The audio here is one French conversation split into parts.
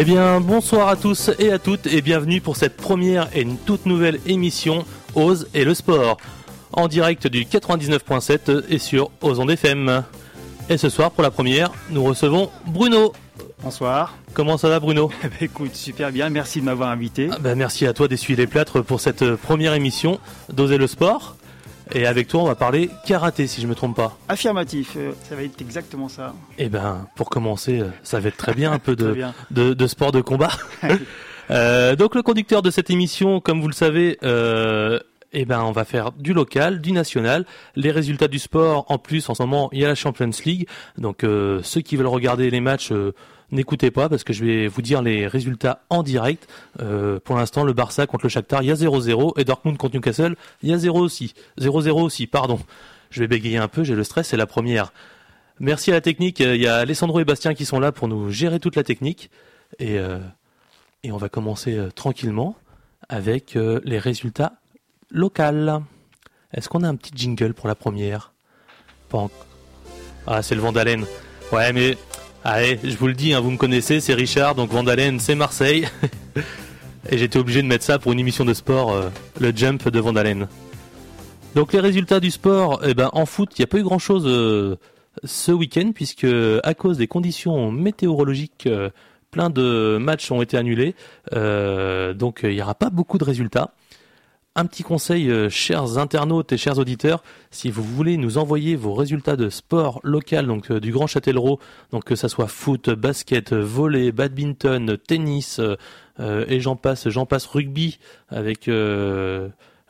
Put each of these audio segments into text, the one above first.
Eh bien, bonsoir à tous et à toutes et bienvenue pour cette première et une toute nouvelle émission Ose et le sport en direct du 99.7 et sur Ozon FM. Et ce soir, pour la première, nous recevons Bruno. Bonsoir. Comment ça va, Bruno bah, Écoute, super bien. Merci de m'avoir invité. Ah, bah, merci à toi d'essuyer les plâtres pour cette première émission d'Oser le sport. Et avec toi, on va parler karaté, si je me trompe pas. Affirmatif, euh, ça va être exactement ça. Eh ben, pour commencer, euh, ça va être très bien, un peu de, de, sport de combat. euh, donc, le conducteur de cette émission, comme vous le savez, euh, eh ben, on va faire du local, du national, les résultats du sport. En plus, en ce moment, il y a la Champions League. Donc, ceux qui veulent regarder les matchs n'écoutez pas parce que je vais vous dire les résultats en direct. Euh, pour l'instant, le Barça contre le Shakhtar, il y a 0-0 et Dortmund contre Newcastle, il y a 0 aussi. 0-0 aussi, pardon. Je vais bégayer un peu, j'ai le stress, c'est la première. Merci à la technique, il y a Alessandro et Bastien qui sont là pour nous gérer toute la technique. Et, euh, on va commencer euh, tranquillement avec les résultats locaux. Est-ce qu'on a un petit jingle pour la première? Ah, c'est le Vandalen. Ouais, mais Allez, je vous le dis, hein, vous me connaissez, c'est Richard, donc Vandalen, c'est Marseille. Et j'étais obligé de mettre ça pour une émission de sport, euh, le jump de Vandalen. Donc les résultats du sport, eh ben, en foot, il n'y a pas eu grand-chose euh, ce week-end, puisque à cause des conditions météorologiques, euh, plein de matchs ont été annulés. donc il n'y aura pas beaucoup de résultats un petit conseil, euh, chers internautes et chers auditeurs, si vous voulez nous envoyer vos résultats de sport local, donc euh, du Grand Châtellerault, donc que ça soit foot, basket, volley, badminton, tennis, euh, et j'en passe, j'en passe rugby avec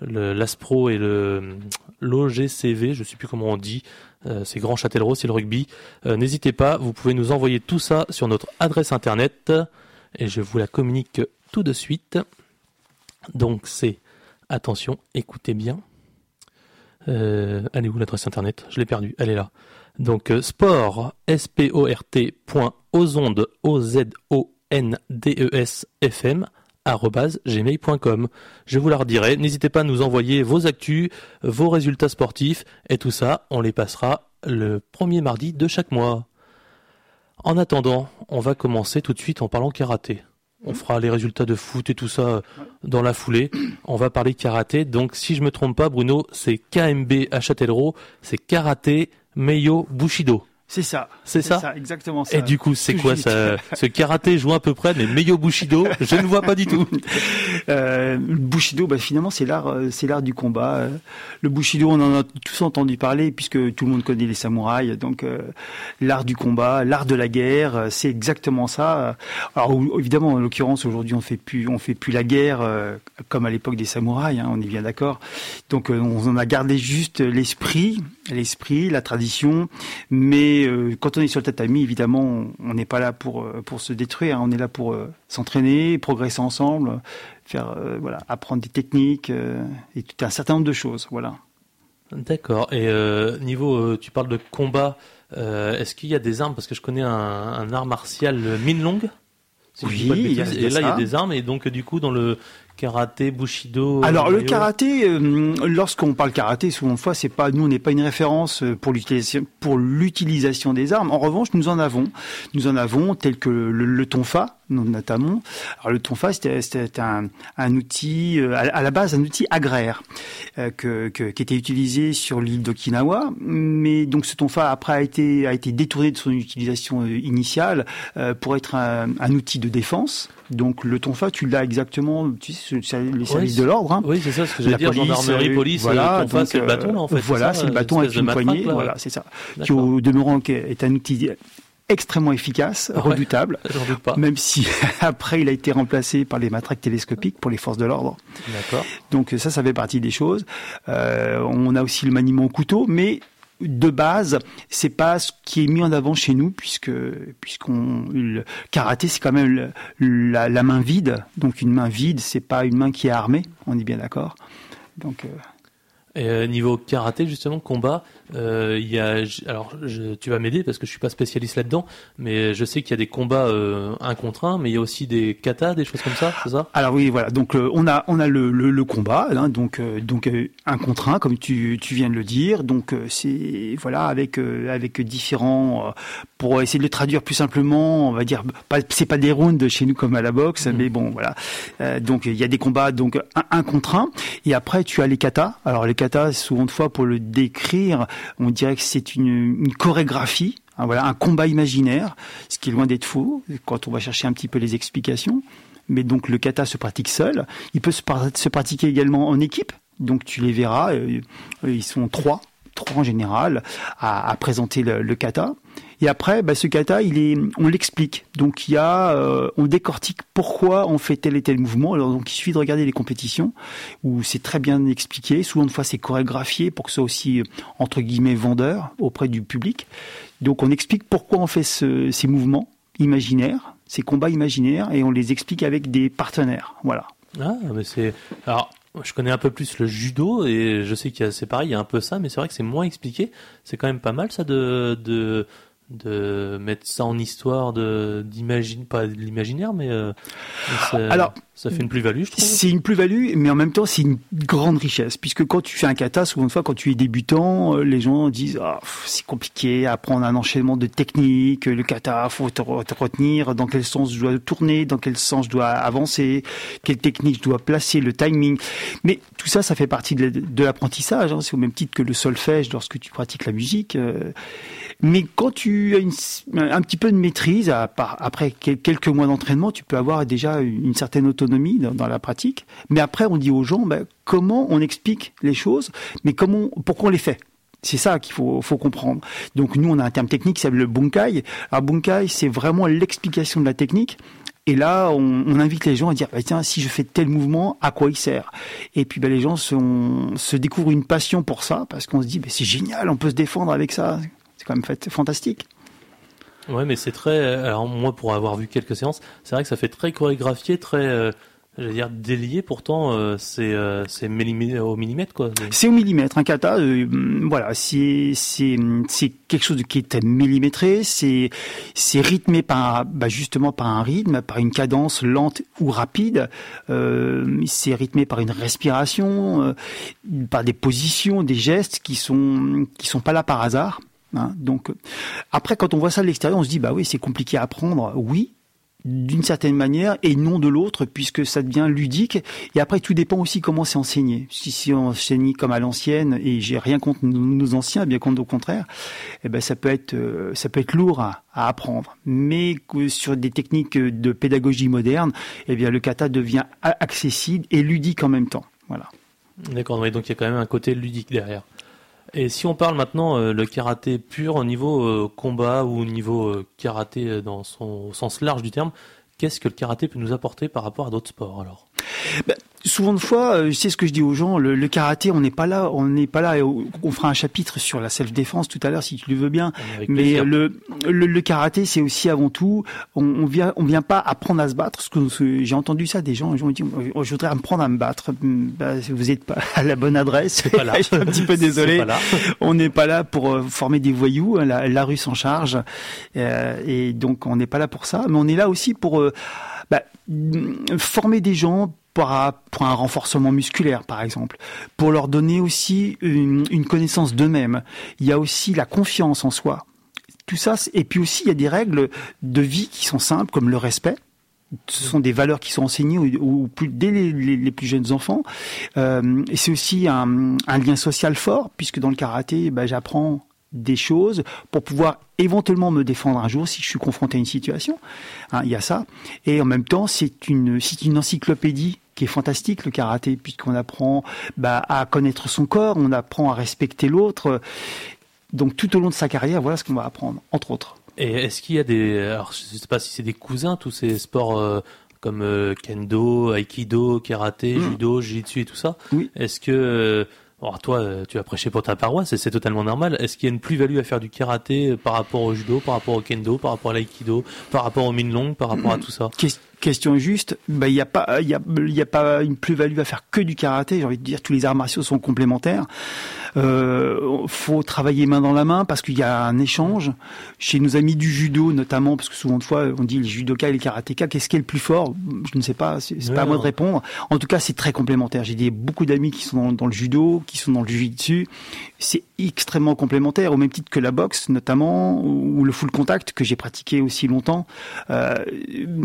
l'Aspro et le l'OGCV, je sais plus comment on dit, c'est Grand Châtellerault, c'est le rugby. N'hésitez pas, vous pouvez nous envoyer tout ça sur notre adresse internet et je vous la communique tout de suite. Donc c'est Attention, écoutez bien. Euh, allez où l'adresse internet? Je l'ai perdue, elle est là. Donc euh, sport, S-P-O-R-T, point, ozondes, O-Z-O-N-D-E-S, F-M, gmail.com. Je vous la redirai. N'hésitez pas à nous envoyer vos actus, vos résultats sportifs et tout ça, on les passera le premier mardi de chaque mois. En attendant, on va commencer tout de suite en parlant karaté. On fera les résultats de foot et tout ça dans la foulée. On va parler karaté. Donc, si je me trompe pas, Bruno, c'est KMB à Châtellerault. C'est karaté Meio Bushido. C'est ça. C'est ça, Exactement ça. Et du coup, c'est quoi ça Ce karaté joue à peu près, mais Meio Bushido, je ne vois pas du tout. Euh, Bushido, bah, finalement, c'est l'art, euh, c'est l'art du combat. Euh. Le Bushido, on en a tous entendu parler, puisque tout le monde connaît les samouraïs. Donc, euh, l'art du combat, l'art de la guerre, c'est exactement ça. Alors, évidemment, en l'occurrence, aujourd'hui, on fait plus, on fait plus la guerre comme à l'époque des samouraïs. Hein, on est bien d'accord. Donc, on en a gardé juste l'esprit, l'esprit, la tradition, mais euh, quand on est sur le tatami, évidemment, on n'est pas là pour euh, pour se détruire. Hein. on est là pour euh, s'entraîner, progresser ensemble, faire voilà, apprendre des techniques et tout un certain nombre de choses. Voilà. D'accord. Et niveau, tu parles de combat. Est-ce qu'il y a des armes? Parce que je connais un, art martial Minlong. oui, et là il y a des armes et donc du coup dans le karaté, bushido. Alors le karaté, euh, lorsqu'on parle karaté, souvent fois, c'est pas nous, on n'est pas une référence euh, pour l'utilisation pour l'utilisation des armes. En revanche, nous en avons, nous en avons tel que le, tonfa notamment. Alors le tonfa, c'était un, un, outil euh, à, la base un outil agraire que, que, qui était utilisé sur l'île d'Okinawa, mais donc ce tonfa après a été a été détourné de son utilisation initiale pour être un, un outil de défense. Donc le tonfa, tu l'as exactement, tu sais, les services de l'ordre. Hein. Oui, c'est ça ce que j'allais dire, police, gendarmerie, police, voilà, tonfa, c'est le bâton là, en fait. Voilà, c'est le bâton avec une poignée, voilà, c'est ça. Qui au demeurant est un outil extrêmement efficace, redoutable, pas. même si après il a été remplacé par les matraques télescopiques pour les forces de l'ordre. D'accord. Donc ça, ça fait partie des choses. Euh, on a aussi le maniement au couteau, mais de base, c'est pas ce qui est mis en avant chez nous, puisque puisqu'on le karaté c'est quand même la, main vide, donc une main vide, c'est pas une main qui est armée, on est bien d'accord. Donc euh, Et niveau karaté justement combat, euh, il y a alors je, tu vas m'aider parce que je suis pas spécialiste là-dedans, mais je sais qu'il y a des combats euh, un contre un, mais il y a aussi des katas, des choses comme ça, c'est ça? Alors oui, voilà. Donc on a on a le, le, combat, hein, donc donc un contre un comme tu, tu viens de le dire. Donc c'est voilà avec avec différents pour essayer de le traduire plus simplement, on va dire pas c'est pas des rounds chez nous comme à la boxe, mmh. mais bon voilà. donc il y a des combats donc un, un contre un et après tu as les katas. Alors les katas souvent de fois pour le décrire, on dirait que c'est une, chorégraphie, hein, voilà, un combat imaginaire, ce qui est loin d'être faux quand on va chercher un petit peu les explications. Mais donc le kata se pratique seul. Il peut se, pratiquer également en équipe. Donc tu les verras, euh, ils sont trois, trois en général, à, présenter le kata. Et après, bah, ce kata, il est, on l'explique. Donc il y a, euh, on décortique pourquoi on fait tel et tel mouvement. Alors donc il suffit de regarder les compétitions où c'est très bien expliqué. Souvent de fois c'est chorégraphié pour que ce soit aussi entre guillemets vendeur auprès du public. Donc on explique pourquoi on fait ce, ces mouvements imaginaires, ces combats imaginaires, et on les explique avec des partenaires. Voilà. Ah, mais c'est alors je connais un peu plus le judo et je sais qu'il y a c'est pareil, il y a un peu ça, mais c'est vrai que c'est moins expliqué. C'est quand même pas mal ça de, de de mettre ça en histoire de d'imagine pas de l'imaginaire mais euh, alors ça fait une plus-value je trouve c'est une plus-value mais en même temps c'est une grande richesse puisque quand tu fais un kata souvent fois quand tu es débutant euh, les gens disent ah, c'est compliqué apprendre un enchaînement de techniques le kata faut te, retenir dans quel sens je dois tourner dans quel sens je dois avancer quelle technique je dois placer le timing mais tout ça ça fait partie de l'apprentissage hein. c'est au même titre que le solfège lorsque tu pratiques la musique euh, mais quand tu as un petit peu de maîtrise, après quelques mois d'entraînement, tu peux avoir déjà une certaine autonomie dans, la pratique. Mais après, on dit aux gens ben, comment on explique les choses, mais comment, pourquoi on les fait? C'est ça qu'il faut, comprendre. Donc nous, on a un terme technique s'appelle le bunkai. Alors bunkai, c'est vraiment l'explication de la technique. Et là, on, invite les gens à dire, bah, tiens, si je fais tel mouvement, à quoi il sert? Et puis bah, les gens se découvrent une passion pour ça, parce qu'on se dit, c'est génial, on peut se défendre avec ça quand même fait, fantastique. Ouais, mais c'est très. Alors moi, pour avoir vu quelques séances, c'est vrai que ça fait très chorégraphié, très. Euh, j'allais dire délié. Pourtant, euh, c'est euh, c'est au millimètre quoi. C'est au millimètre. Un kata, voilà, c'est c'est quelque chose qui est millimétré. C'est c'est rythmé par bah, justement par un rythme, par une cadence lente ou rapide. c'est rythmé par une respiration, par des positions, des gestes qui sont qui sont pas là par hasard. Hein, donc, après, quand on voit ça de l'extérieur, on se dit, bah oui, c'est compliqué à apprendre. Oui, d'une certaine manière et non de l'autre puisque ça devient ludique. Et après tout dépend aussi comment c'est enseigné. Si c'est enseigné comme à l'ancienne et j'ai rien contre nos anciens bien contre au contraire eh ben ça peut être euh, ça peut être lourd à, apprendre. Mais sur des techniques de pédagogie moderne eh bien le kata devient accessible et ludique en même temps. Voilà. D'accord donc il y a quand même un côté ludique derrière et si on parle maintenant euh, le karaté pur au niveau euh, combat ou au niveau euh, karaté dans son sens large du terme, qu'est-ce que le karaté peut nous apporter par rapport à d'autres sports alors? Ben, souvent de fois, euh, c'est ce que je dis aux gens, le, le karaté, on n'est pas là, on n'est pas là. On fera un chapitre sur la self-défense tout à l'heure si tu le veux bien. Mais le, le, le, karaté, c'est aussi avant tout, on, on, vient, on vient pas apprendre à se battre. Ce que j'ai entendu ça des gens, ils ont dit, oh, je voudrais apprendre à me battre. Bah, vous n'êtes pas à la bonne adresse. Pas là. je suis un petit peu désolé. on n'est pas là pour euh, former des voyous. Hein, la, la rue s'en charge, euh, et donc on n'est pas là pour ça. Mais on est là aussi pour euh, bah, former des gens pour un, renforcement musculaire, par exemple, pour leur donner aussi une, connaissance d'eux-mêmes. Il y a aussi la confiance en soi. Tout ça, et puis aussi il y a des règles de vie qui sont simples, comme le respect. Ce sont des valeurs qui sont enseignées dès les, plus jeunes enfants. Euh, et c'est aussi un, lien social fort, puisque dans le karaté, bah, j'apprends des choses pour pouvoir éventuellement me défendre un jour si je suis confronté à une situation. Hein, il y a ça. Et en même temps, c'est une encyclopédie qui est fantastique le karaté puisqu'on apprend bah, à connaître son corps, on apprend à respecter l'autre. Donc tout au long de sa carrière, voilà ce qu'on va apprendre, entre autres. Et est-ce qu'il y a des, alors je sais pas si c'est des cousins tous ces sports euh, comme euh, kendo, aikido, karaté, mmh. judo, jiu-jitsu et tout ça? Oui. Est-ce que euh, alors toi, tu as prêché pour ta paroisse et c'est totalement normal. Est-ce qu'il y a une plus-value à faire du karaté par rapport au judo, par rapport au kendo, par rapport à l'aïkido, par rapport au minlong, par rapport à tout ça? Question est juste. Bah, il n'y a pas, il y a, y a pas une plus-value à faire que du karaté. J'ai envie de dire, tous les arts martiaux sont complémentaires. Euh, faut travailler main dans la main parce qu'il y a un échange. Chez nos amis du judo, notamment, parce que souvent de fois, on dit les judokas et les karatékas, qu'est-ce qui est le plus fort? Je ne sais pas, c'est pas à moi de répondre. En tout cas, c'est très complémentaire. J'ai des, beaucoup d'amis qui sont dans, le judo, qui sont dans le jiu-jitsu. C'est extrêmement complémentaire, au même titre que la boxe, notamment, ou le full contact que j'ai pratiqué aussi longtemps, euh,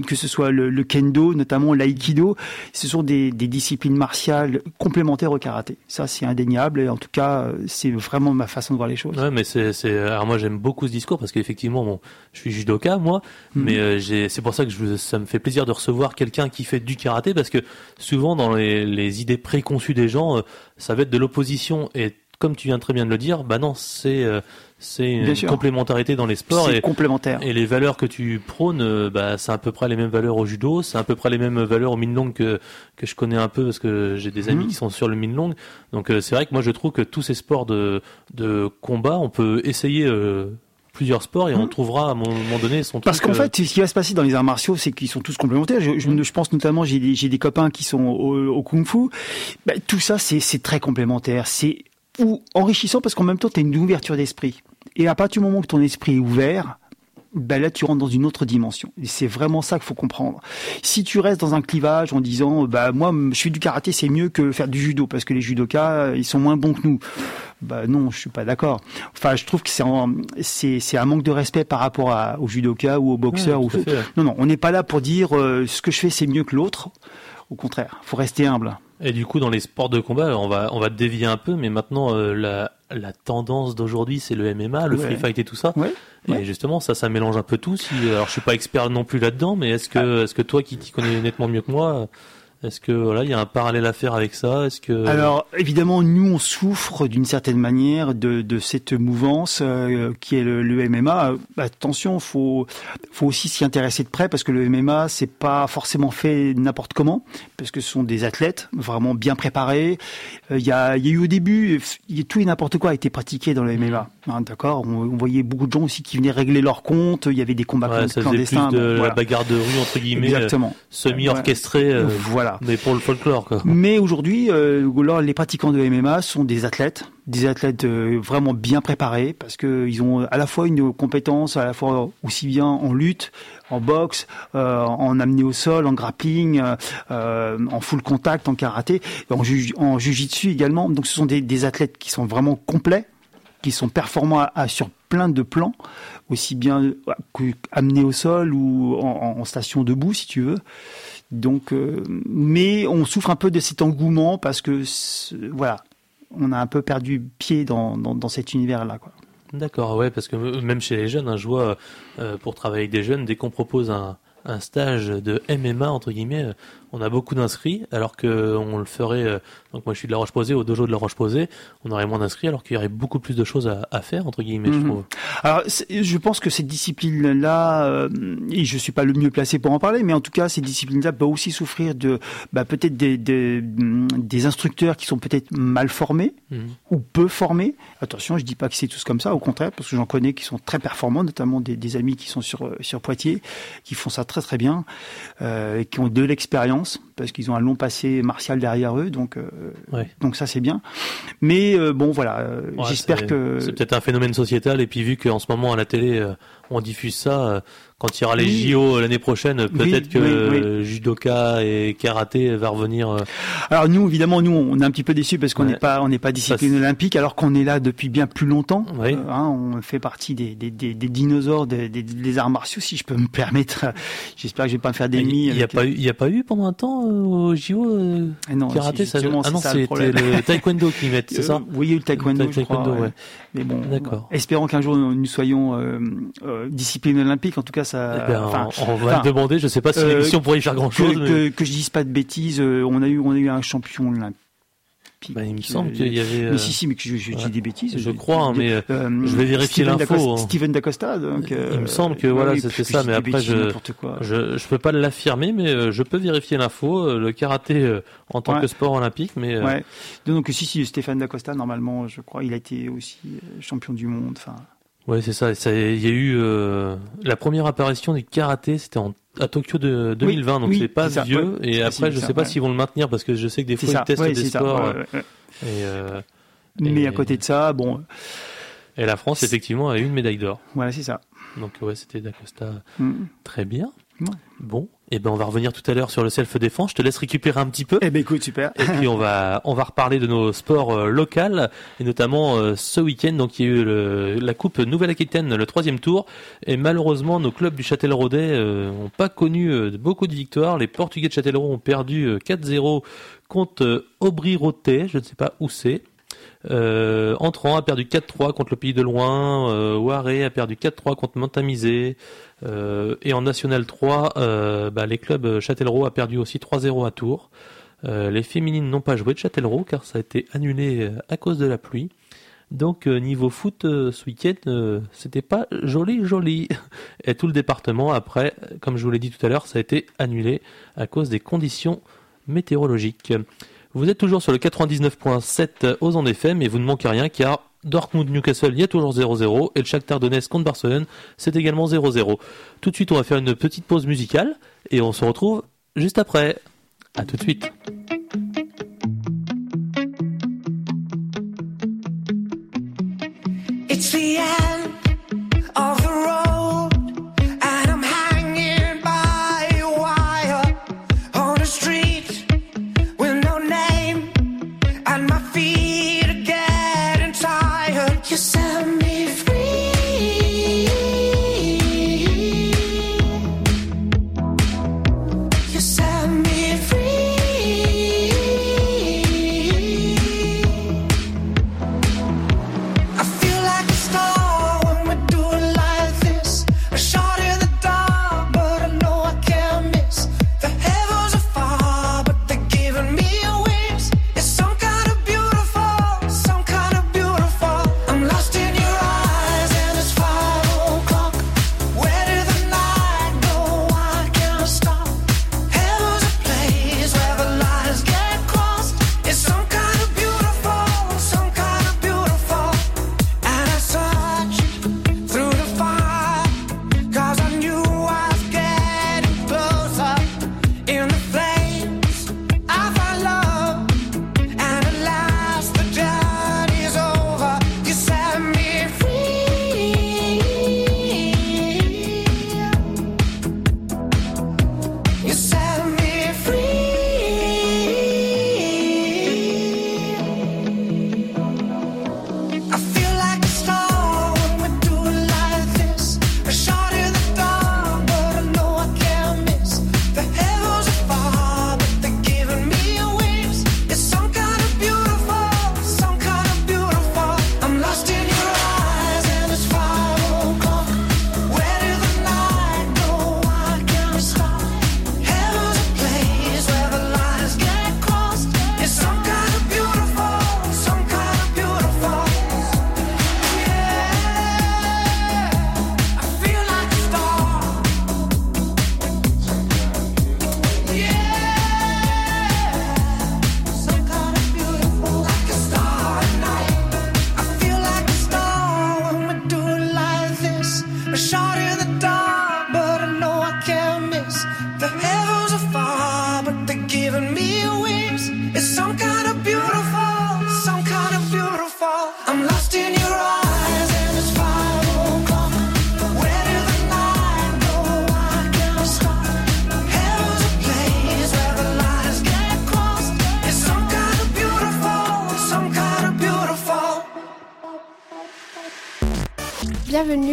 que ce soit le, kendo, notamment l'aïkido. Ce sont des, des disciplines martiales complémentaires au karaté. Ça, c'est indéniable. Et en tout cas, c'est vraiment ma façon de voir les choses. Ouais, mais c'est, c'est, alors moi j'aime beaucoup ce discours parce qu'effectivement, bon, je suis judoka moi, mhm. mais euh, j'ai, c'est pour ça que je, ça me fait plaisir de recevoir quelqu'un qui fait du karaté parce que souvent dans les, les idées préconçues des gens, euh, ça va être de l'opposition et comme tu viens très bien de le dire, bah non, c'est euh, c'est une complémentarité dans les sports. et, complémentaire. Et les valeurs que tu prônes, euh, bah, c'est à peu près les mêmes valeurs au judo, c'est à peu près les mêmes valeurs au min long que, que je connais un peu parce que j'ai des amis mhm. qui sont sur le min long. Donc euh, c'est vrai que moi je trouve que tous ces sports de, de combat, on peut essayer plusieurs sports et on mhm. trouvera à un moment donné son Parce qu'en fait, ce qui va se passer dans les arts martiaux, c'est qu'ils sont tous complémentaires. Je, je, mhm. pense notamment, j'ai des, des copains qui sont au, kung-fu. Bah, tout ça, c'est très complémentaire. C'est ou enrichissant parce qu'en même temps, tu as une ouverture d'esprit. Et à partir du moment que ton esprit est ouvert, ben là tu rentres dans une autre dimension. Et c'est vraiment ça qu'il faut comprendre. Si tu restes dans un clivage en disant bah moi je fais du karaté c'est mieux que faire du judo parce que les judokas ils sont moins bons que nous. Bah non, je suis pas d'accord. Enfin, je trouve que c'est c'est c'est un manque de respect par rapport à, aux judokas ou aux boxeurs ou Non non, on n'est pas là pour dire euh, ce que je fais c'est mieux que l'autre. Au contraire, faut rester humble. Et du coup, dans les sports de combat, on va on va dévier un peu, mais maintenant euh, la la tendance d'aujourd'hui, c'est le MMA, le free fight et tout ça. Et justement, ça, ça mélange un peu tout. Si, alors, je suis pas expert non plus là-dedans, mais est-ce que, ah. est-ce que toi, qui t'y connais nettement mieux que moi, est-ce que voilà, il y a un parallèle à faire avec ça? Est-ce que alors évidemment, nous on souffre d'une certaine manière de, de cette mouvance euh, qui est le, le MMA. Attention, faut faut aussi s'y intéresser de près parce que le MMA c'est pas forcément fait n'importe comment parce que ce sont des athlètes vraiment bien préparés. Euh, il y, a, y a eu au début y a tout et n'importe quoi a été pratiqué dans le MMA. Hein, d'accord, on, voyait beaucoup de gens aussi qui venaient régler leur compte. Il y avait des combats ouais, clandestins. Plus de la bagarre de rue entre guillemets, Exactement. semi-orchestrée. Euh, voilà. Mais pour le folklore, quoi. Mais aujourd'hui, euh, les pratiquants de MMA sont des athlètes, des athlètes euh, vraiment bien préparés, parce qu'ils ont à la fois une compétence, à la fois aussi bien en lutte, en boxe, euh, en amené au sol, en grappling, euh, en full contact, en karaté, en, ju en jujitsu également. Donc ce sont des, des, athlètes qui sont vraiment complets, qui sont performants à, sur plein de plans, aussi bien amenés au sol ou en, en station debout, si tu veux. Donc, euh, mais on souffre un peu de cet engouement parce que voilà, on a un peu perdu pied dans, cet univers-là. D'accord, ouais, parce que même chez les jeunes, hein, je vois euh, pour travailler avec des jeunes, dès qu'on propose un, un stage de MMA entre guillemets, euh, on a beaucoup d'inscrits, alors que on le ferait. Euh, donc moi je suis de La Roche-Posay, au dojo de La Roche-Posay, on aurait moins d'inscrits, alors qu'il y aurait beaucoup plus de choses à, faire entre guillemets. Je, mhm. trouve. Alors je pense que cette discipline-là, euh, et je suis pas le mieux placé pour en parler, mais en tout cas cette discipline-là peut aussi souffrir de bah, peut-être des, des, instructeurs qui sont peut-être mal formés mhm. ou peu formés. Attention, je dis pas que c'est tous comme ça, au contraire, parce que j'en connais qui sont très performants, notamment des, des amis qui sont sur sur Poitiers, qui font ça très très bien, euh, et qui ont de l'expérience parce qu'ils ont un long passé martial derrière eux, donc euh, donc ça c'est bien. Mais euh, bon voilà, j'espère que c'est peut-être un phénomène sociétal et puis vu qu'en ce moment à la télé on diffuse ça, quand il y aura les JO l'année prochaine, peut-être que judoka et karaté va revenir. Euh. Alors nous, évidemment, nous, on est un petit peu déçus parce qu'on n'est pas, on n'est pas discipline olympique, alors qu'on est là depuis bien plus longtemps. Euh, hein, on fait partie des, des, des, des dinosaures des, arts martiaux, si je peux me permettre. J'espère que je vais pas me faire d'ennemis. Il n'y a pas eu, il y a pas eu pendant un temps euh, au JO ah non, karaté. Ça, ah non, c'était le taekwondo qui met, c'est ça Oui, il y a eu le taekwondo, je crois. Ouais. Mais bon, d'accord. Espérons qu'un jour nous soyons discipline olympique. En tout cas, eh ben, on, va demander. Je sais pas si euh, l'émission pourrait y faire grand chose. Que, que, je dise pas de bêtises. Euh, on a eu, on a eu un champion olympique. Bah, il me semble qu'il y avait. Mais si, si, mais que je, je dis des bêtises. Je crois, mais euh, je vais vérifier l'info. Hein. Steven Dacosta, donc. il me semble que voilà, c'était ça, mais après je, je, je peux pas l'affirmer, mais je peux vérifier l'info. Le karaté en tant que sport olympique, mais. Ouais. Donc si, si, Stéphane Dacosta, normalement, je crois, il a été aussi champion du monde. Enfin. Ouais, c'est ça. Il y a eu euh, la première apparition du karaté, c'était à Tokyo de 2020, donc c'est pas vieux. Et après, je sais pas s'ils vont le maintenir parce que je sais que des fois ils testent des sports. Mais à côté de ça, bon. Et la France, effectivement, a eu une médaille d'or. Voilà, c'est ça. Donc ouais, c'était d'Acosta. Mm. Très bien. Bon, et eh ben on va revenir tout à l'heure sur le self-défense. Je te laisse récupérer un petit peu. Eh ben écoute, super. et puis on va on va reparler de nos sports euh, locaux et notamment euh, ce week-end donc il y a eu le, la Coupe Nouvelle-Aquitaine, le troisième tour. Et malheureusement, nos clubs du Châtelleraudais euh, ont pas connu beaucoup de victoires. Les Portugais de Châtellerault ont perdu 4-0 contre Aubry-Rotais. Je ne sais pas où c'est. Euh, Entrant a perdu 4-3 contre le Pays de Loin. Euh, Waré a perdu 4-3 contre Montamisé. Euh, et en National 3, euh, bah, les clubs Châtellerault a perdu aussi 3-0 à Tours. Euh, les féminines n'ont pas joué de Châtellerault car ça a été annulé à cause de la pluie. Donc niveau foot ce week-end, c'était pas joli joli. Et tout le département après, comme je vous l'ai dit tout à l'heure, ça a été annulé à cause des conditions météorologiques. Vous êtes toujours sur le 99.7 aux ondes FM et vous ne manquez rien car Dortmund-Newcastle, il y a toujours 0-0 et le Shakhtar Donetsk contre Barcelone, c'est également 0-0. Tout de suite, on va faire une petite pause musicale et on se retrouve juste après. À tout de suite.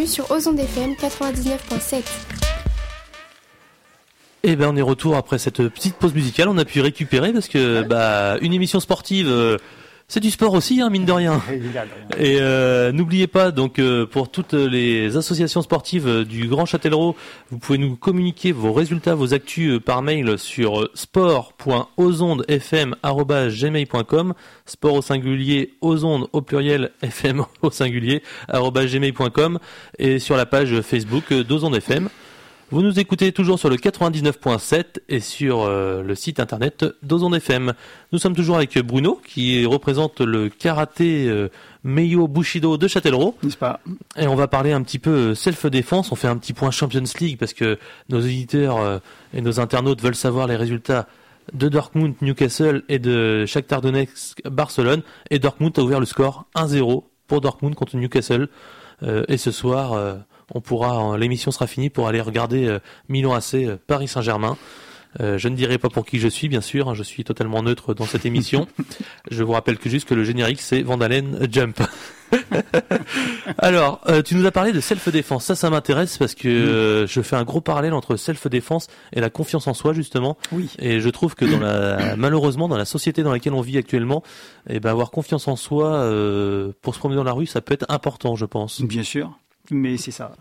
Sur Ozon FM 99.7. Eh ben on est retour après cette petite pause musicale. On a pu récupérer parce que bah une émission sportive. Euh, c'est du sport aussi, hein, mine de rien. Et euh, n'oubliez pas, donc euh, pour toutes les associations sportives euh, du Grand Châtellerault, vous pouvez nous communiquer vos résultats, vos actus par mail sur sport.ozondefm@gmail.com, sport au singulier, ozonde au pluriel, fm au singulier gmail.com et sur la page Facebook d'Ozonde FM. Vous nous écoutez toujours sur le 99.7 et sur euh, le site internet d'Ozon FM. Nous sommes toujours avec Bruno qui représente le karaté euh, Meio Bushido de Châtellerault. N'est-ce pas? Et on va parler un petit peu euh, self-défense. On fait un petit point Champions League parce que nos éditeurs et nos internautes veulent savoir les résultats de Dortmund, Newcastle et de Shakhtar Donetsk, Barcelone. Et Dortmund a ouvert le score 1-0 pour Dortmund contre Newcastle. et ce soir on pourra, l'émission sera finie pour aller regarder euh, Milan AC euh, Paris Saint-Germain. Euh, je ne dirai pas pour qui je suis, bien sûr. Hein, je suis totalement neutre dans cette émission. je vous rappelle que juste que le générique, c'est Vandalen Jump. Alors, tu nous as parlé de self-défense. Ça, ça m'intéresse parce que je fais un gros parallèle entre self-défense et la confiance en soi, justement. Oui. Et je trouve que dans la, malheureusement, dans la société dans laquelle on vit actuellement, eh ben, avoir confiance en soi pour se promener dans la rue, ça peut être important, je pense. Bien sûr mais c'est ça,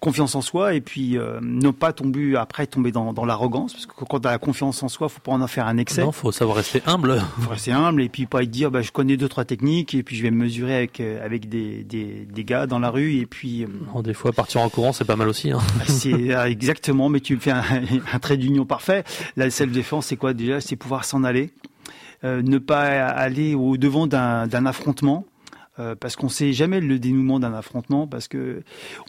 confiance en soi et puis euh, ne pas tomber après tomber dans, dans l'arrogance parce que quand tu as la confiance en soi, faut pas en faire un excès. Non, faut savoir rester humble. Faut rester humble et puis pas dire bah je connais deux trois techniques et puis je vais me mesurer avec euh, avec des, des, des gars dans la rue et puis euh, des fois partir en courant c'est pas mal aussi hein. C'est exactement mais tu me fais un, un trait d'union parfait. La self défense c'est quoi déjà? C'est pouvoir s'en aller. ne pas aller au devant d'un affrontement euh, parce qu'on sait jamais le dénouement d'un affrontement, parce que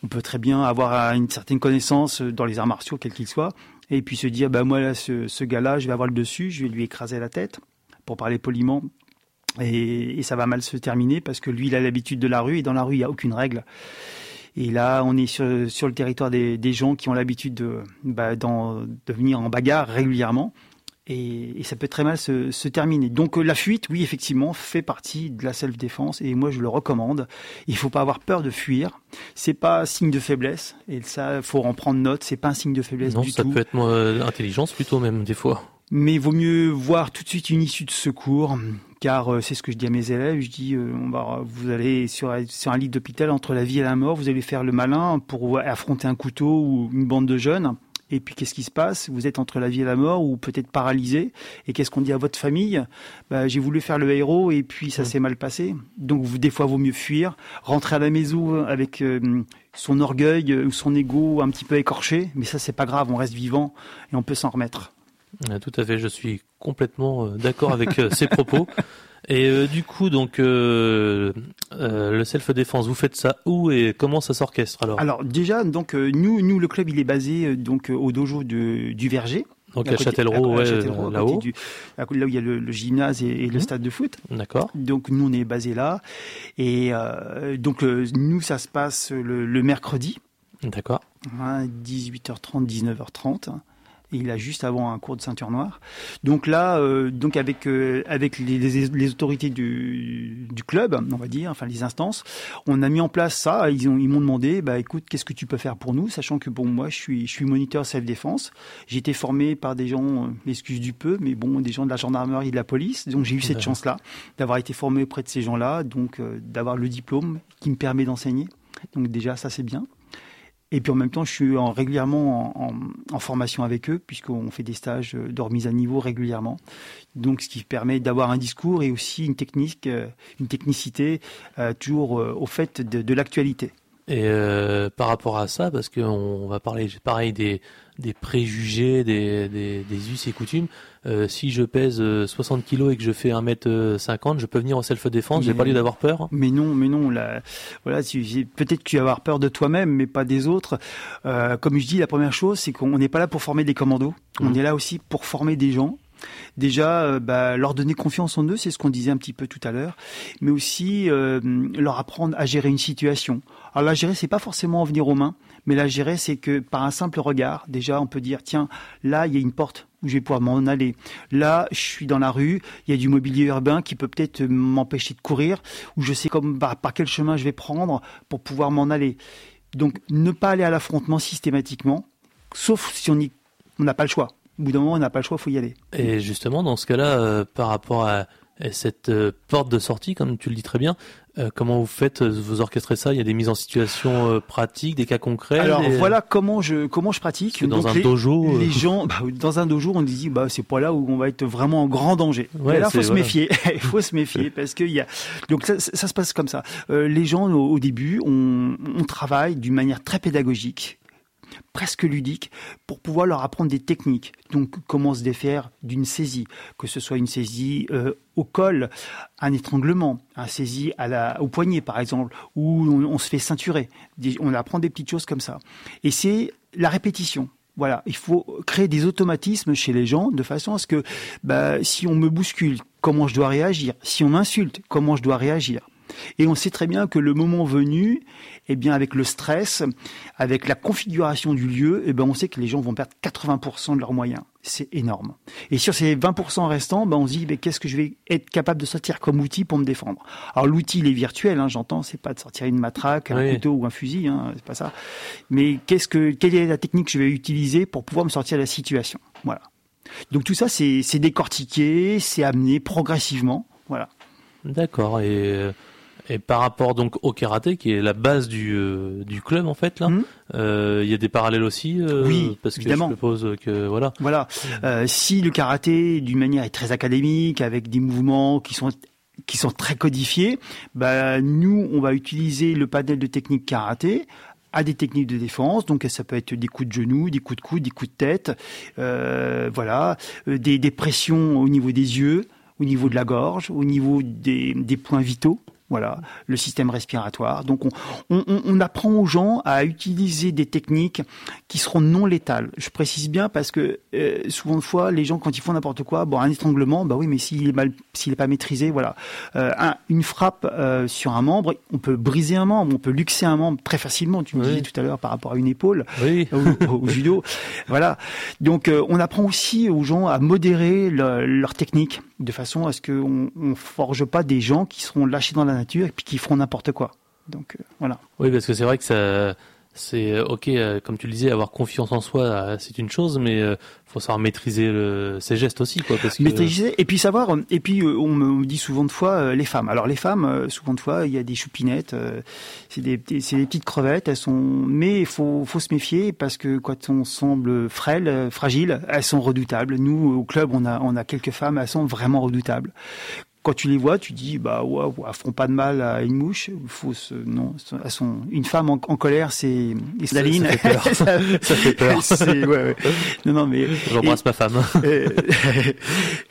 on peut très bien avoir une certaine connaissance dans les arts martiaux, quel qu'il soit, et puis se dire, bah moi là, ce, ce gars-là, je vais avoir le dessus, je vais lui écraser la tête, pour parler poliment, et, et ça va mal se terminer parce que lui, il a l'habitude de la rue, et dans la rue, il n'y a aucune règle. Et là, on est sur, sur le territoire des, des gens qui ont l'habitude de, bah, de venir en bagarre régulièrement et, ça peut très mal se, terminer. Donc euh, la fuite, oui, effectivement, fait partie de la self-défense et moi je le recommande. Il faut pas avoir peur de fuir. C'est pas signe de faiblesse et ça, faut en prendre note. C'est pas un signe de faiblesse non, du ça peut être euh, intelligence plutôt même des fois. Mais il vaut mieux voir tout de suite une issue de secours, car euh, c'est ce que je dis à mes élèves. Je dis, on va, vous allez sur, sur un lit d'hôpital entre la vie et la mort, vous allez faire le malin pour affronter un couteau ou une bande de jeunes. Et puis qu'est-ce qui se passe? Vous êtes entre la vie et la mort ou peut-être paralysé? Et qu'est-ce qu'on dit à votre famille? Bah, J'ai voulu faire le héros et puis ça mmh. s'est mal passé. Donc vous, des fois, vaut mieux fuir, rentrer à la maison avec euh, son orgueil ou son ego un petit peu écorché. Mais ça, c'est pas grave, on reste vivant et on peut s'en remettre. Tout à fait, je suis complètement euh, d'accord avec euh, ces propos. Et euh, du coup, donc euh, euh, le self défense, vous faites ça où et comment ça s'orchestre alors Alors déjà, donc nous, nous le club, il est basé donc au dojo de, du Verger. Donc à, Châtellerault, ouais, là-haut. Là où il y a le, gymnase et, le mhm. stade de foot. D'accord. Donc nous, on est basé là. Et donc nous, ça se passe le, le mercredi. D'accord. 18h30, 19h30 il a juste avant un cours de ceinture noire. Donc là, euh, donc avec euh, avec les, les, autorités du, du, club, on va dire, enfin les instances, on a mis en place ça. Ils ont ils m'ont demandé, bah écoute, qu'est-ce que tu peux faire pour nous, sachant que bon moi je suis je suis moniteur self défense. J'ai été formé par des gens, euh, excuse du peu, mais bon des gens de la gendarmerie et de la police. Donc j'ai eu cette chance là d'avoir été formé auprès de ces gens-là, donc euh, d'avoir le diplôme qui me permet d'enseigner. Donc déjà ça c'est bien. Et puis en même temps, je suis en, régulièrement en, formation avec eux, puisqu'on fait des stages de remise à niveau régulièrement. Donc, ce qui permet d'avoir un discours et aussi une technique, euh, une technicité euh, toujours euh, au fait de l'actualité. Et euh, par rapport à ça, parce qu'on va parler pareil des, des préjugés, des, des, des us et coutumes, euh, si je pèse 60 euh, kilos et que je fais 1m50, je peux venir en self-défense, j'ai pas lieu d'avoir peur Mais non, mais non, là, voilà, peut-être que tu vas avoir peur de toi-même, mais pas des autres. Euh, comme je dis, la première chose, c'est qu'on n'est pas là pour former des commandos, on mmh. est là aussi pour former des gens Déjà, euh, bah, leur donner confiance en eux, c'est ce qu'on disait un petit peu tout à l'heure, mais aussi euh, leur apprendre à gérer une situation. Alors la gérer, c'est pas forcément en venir aux mains, mais la gérer, c'est que par un simple regard, déjà, on peut dire tiens, là, il y a une porte où je vais pouvoir m'en aller. Là, je suis dans la rue, il y a du mobilier urbain qui peut peut-être m'empêcher de courir, ou je sais comme par, par quel chemin je vais prendre pour pouvoir m'en aller. Donc, ne pas aller à l'affrontement systématiquement, sauf si on n'a pas le choix au bout d'un moment, on n'a pas le choix, il faut y aller. Et justement, dans ce cas-là, euh, par rapport à, cette euh, porte de sortie, comme tu le dis très bien, euh, comment vous faites, vous orchestrez ça? Il y a des mises en situation pratiques, des cas concrets Alors voilà comment je comment je pratique. Dans un dojo, les gens, bah, dans un dojo, on dit bah c'est pas là où on va être vraiment en grand danger. Ouais, là, faut se méfier. Il faut se méfier parce qu'il y a donc ça, ça, se passe comme ça. les gens au, début, on, on travaille d'une manière très pédagogique presque ludique pour pouvoir leur apprendre des techniques. Donc comment se défaire d'une saisie, que ce soit une saisie euh, au col, un étranglement, un saisie au poignet par exemple, où on, se fait ceinturer. On apprend des petites choses comme ça. Et c'est la répétition. Voilà, il faut créer des automatismes chez les gens de façon à ce que bah, si on me bouscule, comment je dois réagir? Si on m'insulte, comment je dois réagir? Et on sait très bien que le moment venu, eh bien, avec le stress, avec la configuration du lieu, eh ben, on sait que les gens vont perdre 80% de leurs moyens. C'est énorme. Et sur ces 20% restants, ben, on se dit, ben, qu'est-ce que je vais être capable de sortir comme outil pour me défendre? Alors, l'outil, il est virtuel, hein, j'entends, c'est pas de sortir une matraque, un couteau ou un fusil, hein, c'est pas ça. Mais qu'est-ce que, quelle est la technique que je vais utiliser pour pouvoir me sortir de la situation? Voilà. Donc tout ça, c'est décortiqué, c'est amené progressivement. Voilà. D'accord. Et euh, et par rapport donc au karaté, qui est la base du, euh, du club en fait là, mhm. euh, il y a des parallèles aussi. Euh, oui, parce que évidemment. je suppose que voilà. Voilà. si le karaté, d'une manière, est très académique, avec des mouvements qui sont qui sont très codifiés, bah nous on va utiliser le panel de techniques karaté à des techniques de défense, donc ça peut être des coups de genoux, des coups de coude, des coups de tête, voilà, des, des pressions au niveau des yeux, au niveau de la gorge, au niveau des, des points vitaux. Voilà, le système respiratoire. Donc on, on, on, apprend aux gens à utiliser des techniques qui seront non létales. Je précise bien parce que euh, souvent de fois, les gens quand ils font n'importe quoi, bon un étranglement, bah oui, mais s'il est mal, s'il est pas maîtrisé, voilà, euh, un, une frappe euh, sur un membre, on peut briser un membre, on peut luxer un membre très facilement. Tu me disais tout à l'heure par rapport à une épaule oui. au, judo, voilà. Donc euh, on apprend aussi aux gens à modérer leur technique de façon à ce qu'on ne forge pas des gens qui seront lâchés dans la nature et puis qui feront n'importe quoi. Donc euh, voilà. Oui, parce que c'est vrai que ça, c'est euh, ok, euh, comme tu le disais, avoir confiance en soi, c'est une chose, mais faut savoir maîtriser ses gestes aussi. Parce que... Maîtriser et puis savoir. Et puis on me dit souvent de fois les femmes. Alors les femmes, souvent de fois, il y a des choupinettes, c'est des, petites crevettes. Elles sont, mais faut, faut se méfier parce que quand on semble frêle, fragile, elles sont redoutables. Nous au club, on a quelques femmes, elles sont vraiment redoutables quand tu les vois, tu dis bah ouais, ouais elles font pas de mal à une mouche. Faut se, non, une femme en, colère, c'est Staline. Ça, fait peur. ça, fait peur. ouais, ouais. Non non mais j'embrasse ma femme. Euh,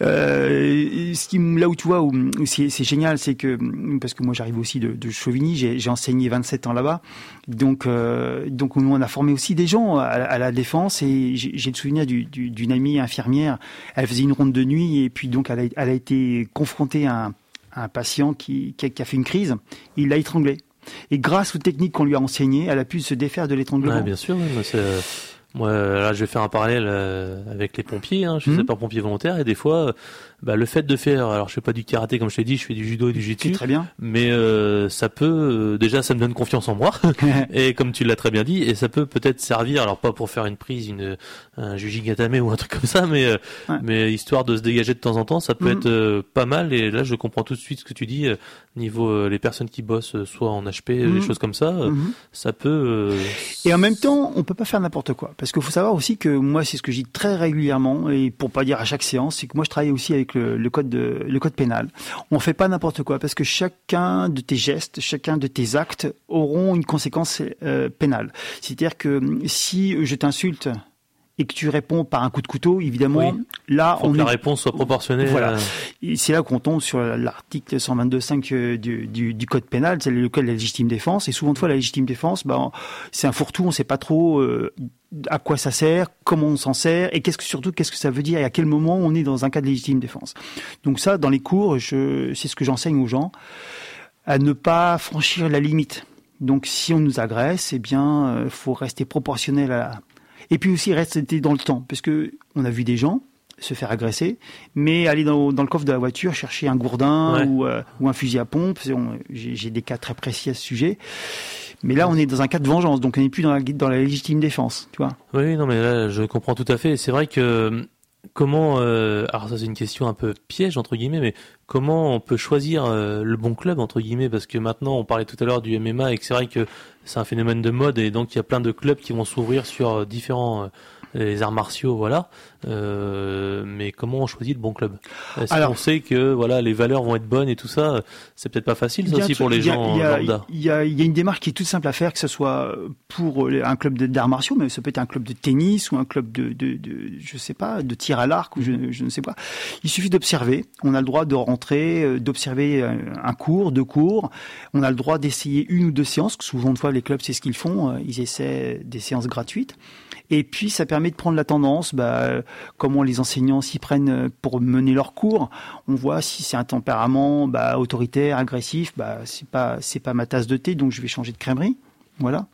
euh, ce qui là où tu vois où c'est génial, c'est que parce que moi j'arrive aussi de, de Chauvigny, j'ai enseigné 27 ans là-bas, donc euh, donc on a formé aussi des gens à, à la défense et j'ai le souvenir d'une du, amie infirmière, elle faisait une ronde de nuit et puis donc elle a, elle a été confrontée un, un patient qui, qui, a, fait une crise, il l'a étranglé. Et grâce aux techniques qu'on lui a enseignées, elle a pu se défaire de l'étranglement. bien sûr, moi, là, je vais faire un parallèle euh, avec les pompiers. Hein. Je suis mmh. pas pompier volontaire et des fois, bah, le fait de faire, alors je fais pas du karaté comme je t'ai dit, je fais du judo et du jiu-jitsu. Très bien. Mais euh, ça peut, euh, déjà, ça me donne confiance en moi. et comme tu l'as très bien dit, et ça peut peut-être servir, alors pas pour faire une prise, une un jujigatame ou un truc comme ça, mais mais histoire de se dégager de temps en temps, ça peut mmh. être pas mal. Et là, je comprends tout de suite ce que tu dis niveau les personnes qui bossent, soit en HP, des mmh. choses comme ça, ça peut. et en même temps, on peut pas faire n'importe quoi. Parce qu'il faut savoir aussi que moi, c'est ce que je dis très régulièrement, et pour pas dire à chaque séance, c'est que moi, je travaille aussi avec le, code de, le code pénal. On fait pas n'importe quoi, parce que chacun de tes gestes, chacun de tes actes auront une conséquence euh, pénale. C'est-à-dire que si je t'insulte et que tu réponds par un coup de couteau, évidemment, là, Faut on que la réponse soit proportionnée. Voilà. Euh. C'est là qu'on tombe sur l'article 122.5 euh, du, du, du, code pénal, c'est le code de la légitime défense. Et souvent de fois, la légitime défense, ben, c'est un fourre-tout, on sait pas trop euh, à quoi ça sert, comment on s'en sert, et qu'est-ce que surtout qu'est-ce que ça veut dire et à quel moment on est dans un cas de légitime défense. Donc ça, dans les cours, je, c'est ce que j'enseigne aux gens, à ne pas franchir la limite. Donc si on nous agresse, eh bien, faut rester proportionnel à, et puis aussi rester dans le temps, parce que on a vu des gens se faire agresser, mais aller dans, dans le coffre de la voiture chercher un gourdin ou, euh, ou, un fusil à pompe. J'ai des cas très précis à ce sujet. Mais là, on est dans un cas de vengeance, donc on n'est plus dans la, dans la légitime défense, tu vois. Oui, non, mais là, je comprends tout à fait. C'est vrai que comment, euh, alors ça c'est une question un peu piège entre guillemets, mais comment on peut choisir euh, le bon club entre guillemets Parce que maintenant, on parlait tout à l'heure du MMA et que c'est vrai que c'est un phénomène de mode et donc il y a plein de clubs qui vont s'ouvrir sur euh, différents les arts martiaux, voilà. Euh, mais comment on choisit le bon club? Est-ce qu'on sait que voilà les valeurs vont être bonnes et tout ça? C'est peut-être pas facile ça aussi pour les gens lambda. Il y a, y a une démarche qui est toute simple à faire, que ce soit pour un club d'arts martiaux, mais ça peut être un club de tennis ou un club de, de, de je sais pas, de tir à l'arc ou je, je, ne sais pas. Il suffit d'observer. On a le droit de rentrer, euh, d'observer un cours, deux cours. On a le droit d'essayer une ou deux séances. Souvent de fois les clubs c'est ce qu'ils font. Euh, ils essaient des séances gratuites. Et puis ça permet de prendre la tendance, bah, comment les enseignants s'y prennent euh, pour mener leurs cours. On voit si c'est un tempérament bah, autoritaire, agressif, bah, c'est pas c'est pas ma tasse de thé, donc je vais changer de crèmerie. Voilà.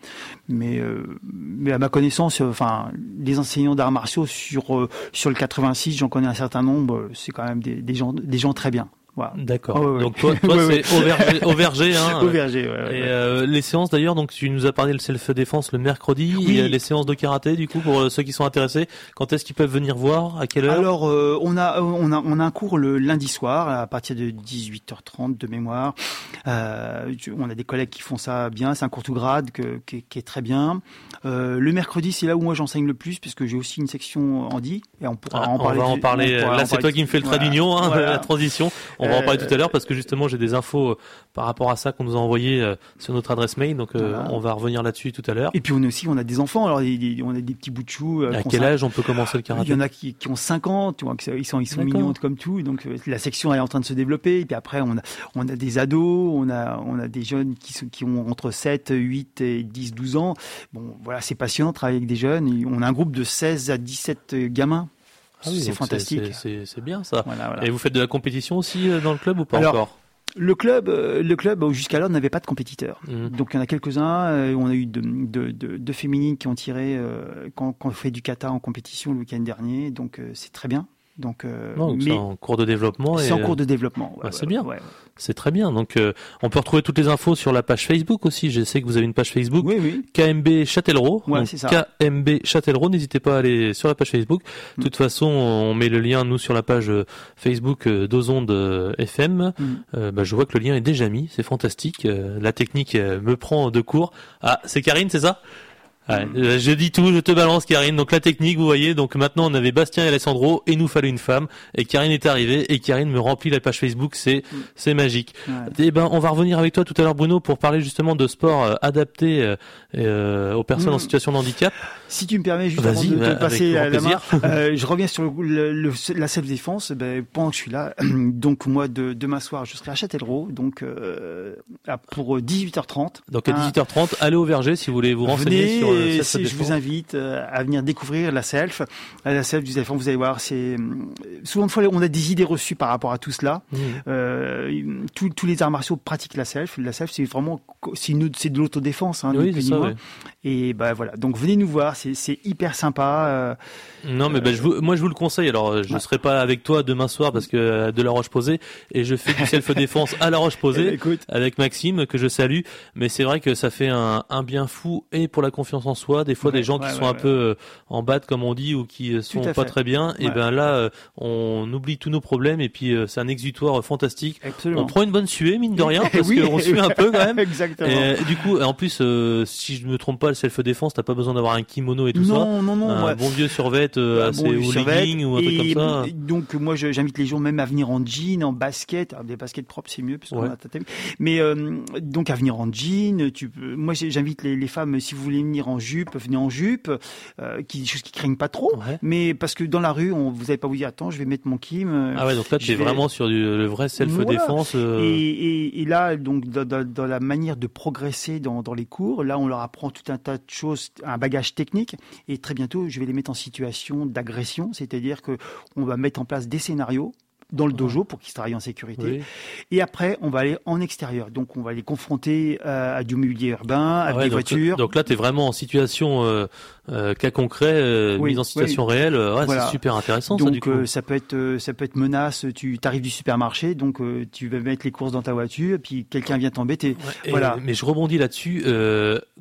Mais, euh, mais à ma connaissance, enfin, les enseignants d'arts martiaux sur, euh, sur le 86, j'en connais un certain nombre, c'est quand même des, gens, des gens très bien. D'accord. Donc toi, toi c'est au verger, au verger, hein. Au verger, ouais, Et euh, les séances d'ailleurs, donc tu nous as parlé de self-défense le mercredi. Oui. les séances de karaté, du coup, pour euh, ceux qui sont intéressés, quand est-ce qu'ils peuvent venir voir? À quelle heure? Alors, euh, on a on a on a un cours le lundi soir à partir de 18h30 de mémoire. Euh, on a des collègues qui font ça bien. C'est un cours tout grade que, qui, qui, est très bien. Euh, le mercredi, c'est là où moi j'enseigne le plus puisque j'ai aussi une section handi et on pourra ah, en parler. On va en parler. Là, c'est toi qui me fais le trait d'union, hein, la transition. On va en parler tout à l'heure parce que justement j'ai des infos euh, par rapport à ça qu'on nous a envoyé euh, sur notre adresse mail, donc euh, on va revenir là-dessus tout à l'heure. Et puis on a aussi on a des enfants, alors on a des petits bouts de chou. À quel âge on peut commencer le karaté Il y en a qui, qui ont 5 ans, tu vois, ils sont ils sont mignons comme tout, donc la section elle est en train de se développer. Et puis après on a on a des ados, on a on a des jeunes qui sont, qui ont entre 7, 8 et 10, 12 ans. Bon voilà c'est passionnant de travailler avec des jeunes. On a un groupe de 16 à 17 gamins ah c'est fantastique. C'est bien ça. Et vous faites de la compétition aussi euh, dans le club ou pas encore? le club, euh, le club jusqu'alors n'avait pas de compétiteurs. Mmh. Donc il y en a quelques-uns. Euh, on a eu deux, de, féminines qui ont tiré quand, quand, on fait du kata en compétition le week-end dernier. Donc c'est très bien. Donc, euh, c'est en cours de développement. C'est en cours de développement. Ouais, c'est bien. c'est très bien. Donc, euh, on peut retrouver toutes les infos sur la page Facebook aussi. Je sais que vous avez une page Facebook. Oui, oui. KMB Châtellerault. Ouais, c'est ça. KMB Châtellerault. N'hésitez pas à aller sur la page Facebook. De toute mm. façon, on met le lien nous sur la page euh, Facebook d'Ozonde FM. Mm. bah, je vois que le lien est déjà mis. C'est fantastique. la technique me prend de court. Ah, c'est Karine, c'est ça? Ouais, euh, je dis tout, je te balance Karine. Donc la technique, vous voyez, donc maintenant on avait Bastien et Alessandro et nous fallait une femme et Karine est arrivée et Karine me remplit la page Facebook, c'est mm. c'est magique. Et eh ben on va revenir avec toi tout à l'heure Bruno pour parler justement de sport euh, adapté euh, euh, aux personnes en mm. situation de handicap. Si tu me permets juste avant de, de passer à la main, je reviens sur le, le, la self défense. Ben, pendant que je suis là, donc moi de demain soir je serai à Châtellerault, donc pour 18h30. Donc à 18h30, allez au verger si vous voulez vous renseigner sur je vous invite euh, à venir découvrir la self. La self du vous allez voir, c'est souvent de fois on a des idées reçues par rapport à tout cela. Mmh. Euh, tous les arts martiaux pratiquent la self. La self, c'est vraiment c'est de l'autodéfense. Hein, oui, ça, Et ben voilà, donc venez nous voir, c'est hyper sympa. Euh, non, mais je vous, moi je vous le conseille. Alors je ne serai pas avec toi demain soir parce que de la Roche posée et je fais du self défense à la Roche posée eh ben, avec Maxime que je salue. Mais c'est vrai que ça fait un, un bien fou et pour la confiance en soi. Des fois, des gens qui sont un peu euh, en bas, comme on dit, ou qui euh, sont pas très bien. Et ben là, euh, on oublie tous nos problèmes et puis c'est un exutoire fantastique. Absolument. On prend une bonne suée, mine de rien, parce qu'on suit un peu quand même. Exactement. Et, du coup, en plus, si je me trompe pas, le self-défense, t'as pas besoin d'avoir un kimono et tout non, ça. Non, non, Un bon vieux survêt assez bon, ou legging ou un truc comme ça. Donc moi, j'invite les gens même à venir en jean, en basket. Alors, des baskets propres, c'est mieux parce qu'on a Mais donc à venir en jean. Tu. Moi, j'invite les, les femmes, si vous voulez venir en jupe, venez en jupe, euh, qui des choses qui craignent pas trop. Mais parce que dans la rue, on, vous n'allez pas vous dire attends, je vais mettre mon kim. Euh, ah ouais, donc là tu es vraiment sur du, le vrai self défense. Euh. Et, et, et, là, donc dans, dans, la manière de progresser dans, dans les cours, là on leur apprend tout un tas de choses, un bagage technique. Et très bientôt, je vais les mettre en situation d'agression, c'est-à-dire que on va mettre en place des scénarios dans le dojo pour qu'ils travaillent en sécurité. Et après, on va aller en extérieur. Donc, on va les confronter euh, à, du mobilier urbain, à des voitures. Donc là, tu es vraiment en situation euh, euh, cas concret, euh, mise en situation réelle. Ouais, C'est super intéressant. Donc, ça, du coup. ça peut être ça peut être menace. Tu arrives du supermarché, donc tu vas mettre les courses dans ta voiture, puis quelqu'un vient t'embêter. voilà. Mais je rebondis là-dessus.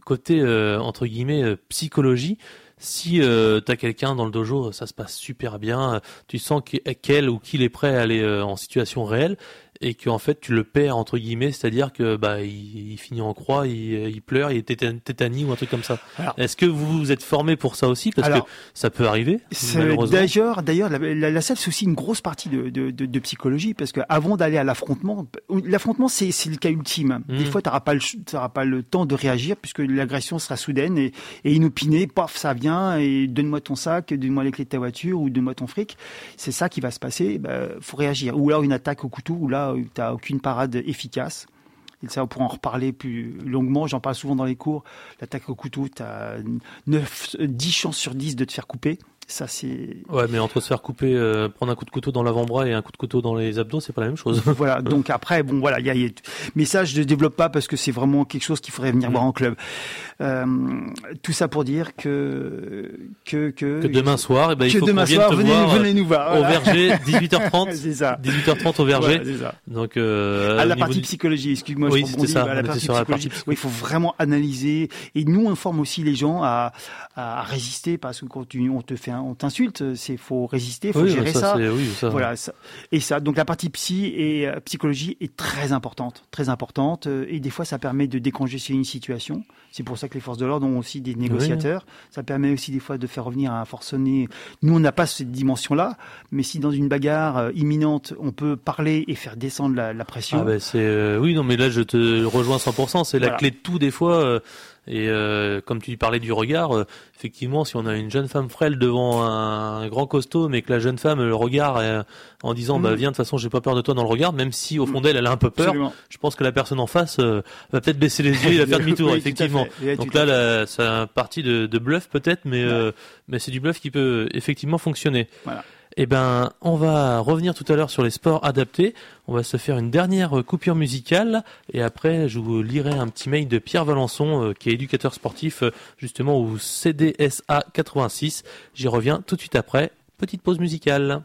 côté entre guillemets psychologie si euh, quelqu'un dans le dojo, ça se passe super bien, tu sens qu'elle ou qu'il est prêt à aller euh, en situation réelle, et qu'en fait tu le perds entre guillemets, c'est-à-dire que bah il, finit en croix, il, pleure, il est tétanie ou un truc comme ça. Est-ce que vous vous êtes formé pour ça aussi? Parce que ça peut arriver D'ailleurs, d'ailleurs la, la, salle c'est aussi une grosse partie de, de, de, psychologie parce que avant d'aller à l'affrontement, l'affrontement c'est le cas ultime. Des mmh. fois tu n'auras pas le pas le temps de réagir puisque l'agression sera soudaine et, et inopinée, paf ça vient et donne-moi ton sac, donne-moi les clés de ta voiture ou donne-moi ton fric. C'est ça qui va se passer. Bah, faut réagir. Ou alors une attaque au couteau où là tu n'as aucune parade efficace. Et ça, on pourra en reparler plus longuement. J'en parle souvent dans les cours. L'attaque au couteau, tu as 9, 10 chances sur 10 de te faire couper. Ça, c'est. Ouais, mais entre se faire couper, euh, prendre un coup de couteau dans l'avant-bras et un coup de couteau dans les abdos, c'est pas la même chose. voilà. Donc après, bon, voilà, il y a, y a... mais ça, je ne développe pas parce que c'est vraiment quelque chose qu'il faudrait venir mm. voir en club. Euh, tout ça pour dire que que que, que demain soir, eh ben, il faut demain soir, te venez, voir venez nous voir au verger, 18h30. c'est ça. 18h30 au verger. c'est ça. Donc euh, à la partie psychologie, excuse-moi, oui, je ça. À la partie psychologie. Oui, il faut vraiment analyser. Et nous, on forme aussi les gens à, à résister parce que quand on te fait, on t'insulte, c'est faut résister, faut gérer ça. Voilà. Et ça, donc la partie psy et euh, psychologie est très importante, très importante. Et des fois, ça permet de décongestionner une situation. C'est pour ça que les forces de l'ordre ont aussi des négociateurs. Ça permet aussi des fois de faire revenir un forcené. Nous, on n'a pas cette dimension-là, mais si dans une bagarre euh, imminente, on peut parler et faire descendre la, pression. Ah ben c'est euh, oui, non, mais là je te rejoins 100%. C'est la clé de tout des fois. Euh, et euh, comme tu parlais du regard, euh, effectivement, si on a une jeune femme frêle devant un, grand costaud, mais que la jeune femme le regarde en disant bah mm. viens de toute façon j'ai pas peur de toi dans le regard, même si au fond d'elle elle a un peu peur, je pense que la personne en face euh, va peut-être baisser les yeux et va faire demi-tour effectivement. Donc là, c'est un parti de, de bluff peut-être, mais mais c'est du bluff qui peut effectivement fonctionner. Voilà. Eh ben, on va revenir tout à l'heure sur les sports adaptés. On va se faire une dernière coupure musicale et après, je vous lirai un petit mail de Pierre Valençon, euh, qui est éducateur sportif euh, justement au CDSA 86. J'y reviens tout de suite après. Petite pause musicale.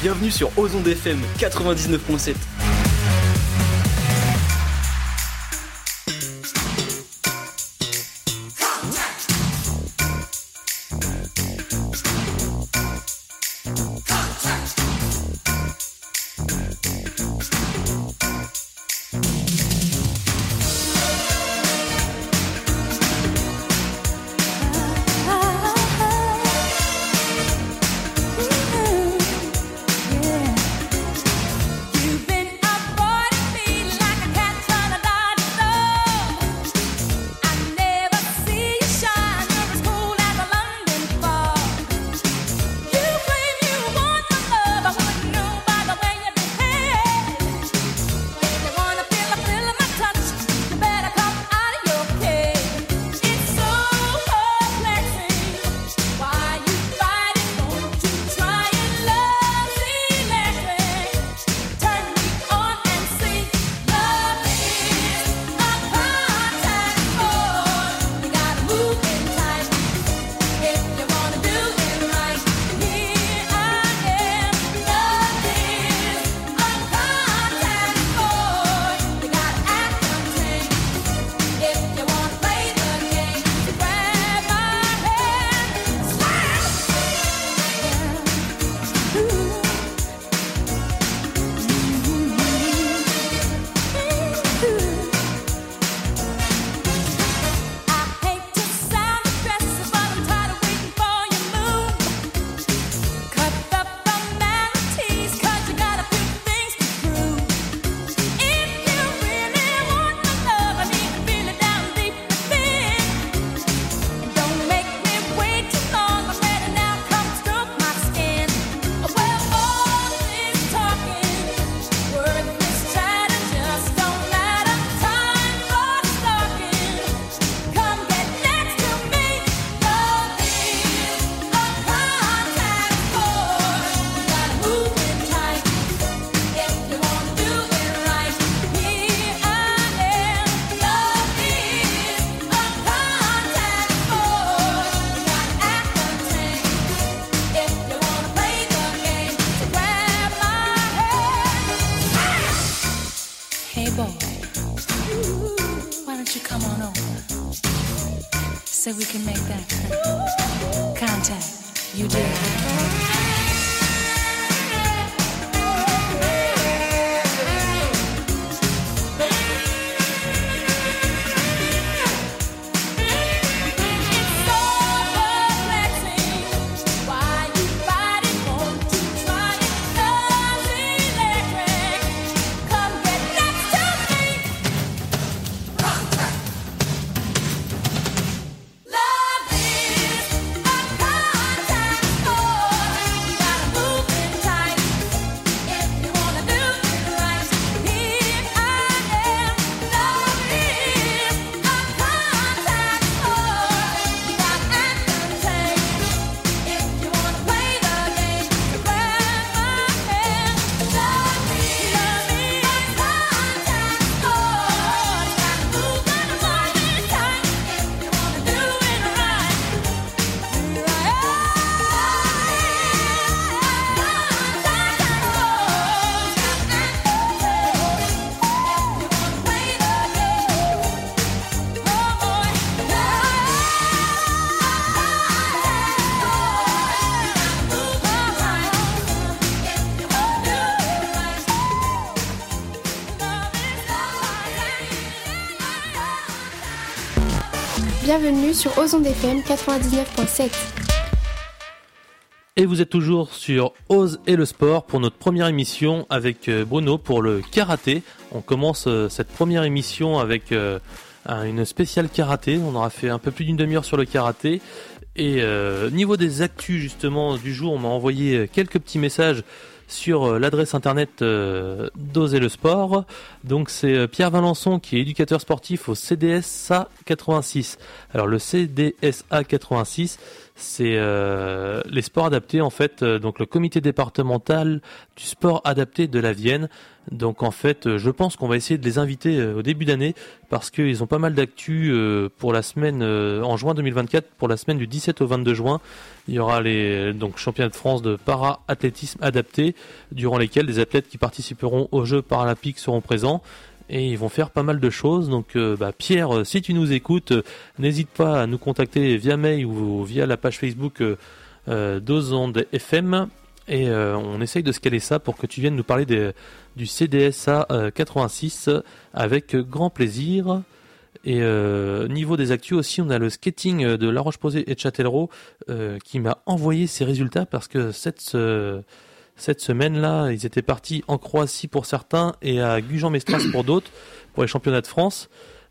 Bienvenue sur Ozon FM 99.7. sur Ozon FM 99.7. Et vous êtes toujours sur Ose et le sport pour notre première émission avec euh, Bruno pour le karaté. On commence euh, cette première émission avec euh, une spéciale karaté. On aura fait un peu plus d'une demi-heure sur le karaté. Et niveau des actus justement du jour, on m'a envoyé quelques petits messages sur euh, l'adresse internet euh, d'Oser le Sport. Donc c'est euh, Pierre Valençon qui est éducateur sportif au CDSA 86. Alors le CDSA 86, c'est les sports adaptés en fait, donc le comité départemental du sport adapté de la Vienne. Donc en fait, je pense qu'on va essayer de les inviter au début d'année parce qu'ils ont pas mal d'actu pour la semaine en juin 2024, pour la semaine du 17 au 22 juin. Il y aura les donc championnats de France de para-athlétisme adapté, durant lesquels des athlètes qui participeront aux Jeux paralympiques seront présents et ils vont faire pas mal de choses. Donc euh, bah, Pierre, euh, si tu nous écoutes, euh, n'hésite pas à nous contacter via mail ou via la page Facebook euh, d'Ozonde FM et on essaye de scaler ça pour que tu viennes nous parler du CDSA 86 avec grand plaisir. Et niveau des actus aussi, on a le skating de La Roche-Posay et Châtellerault qui m'a envoyé ses résultats parce que cette, cette semaine-là, ils étaient partis en Croatie pour certains et à Gujan-Mestras pour d'autres, pour les championnats de France.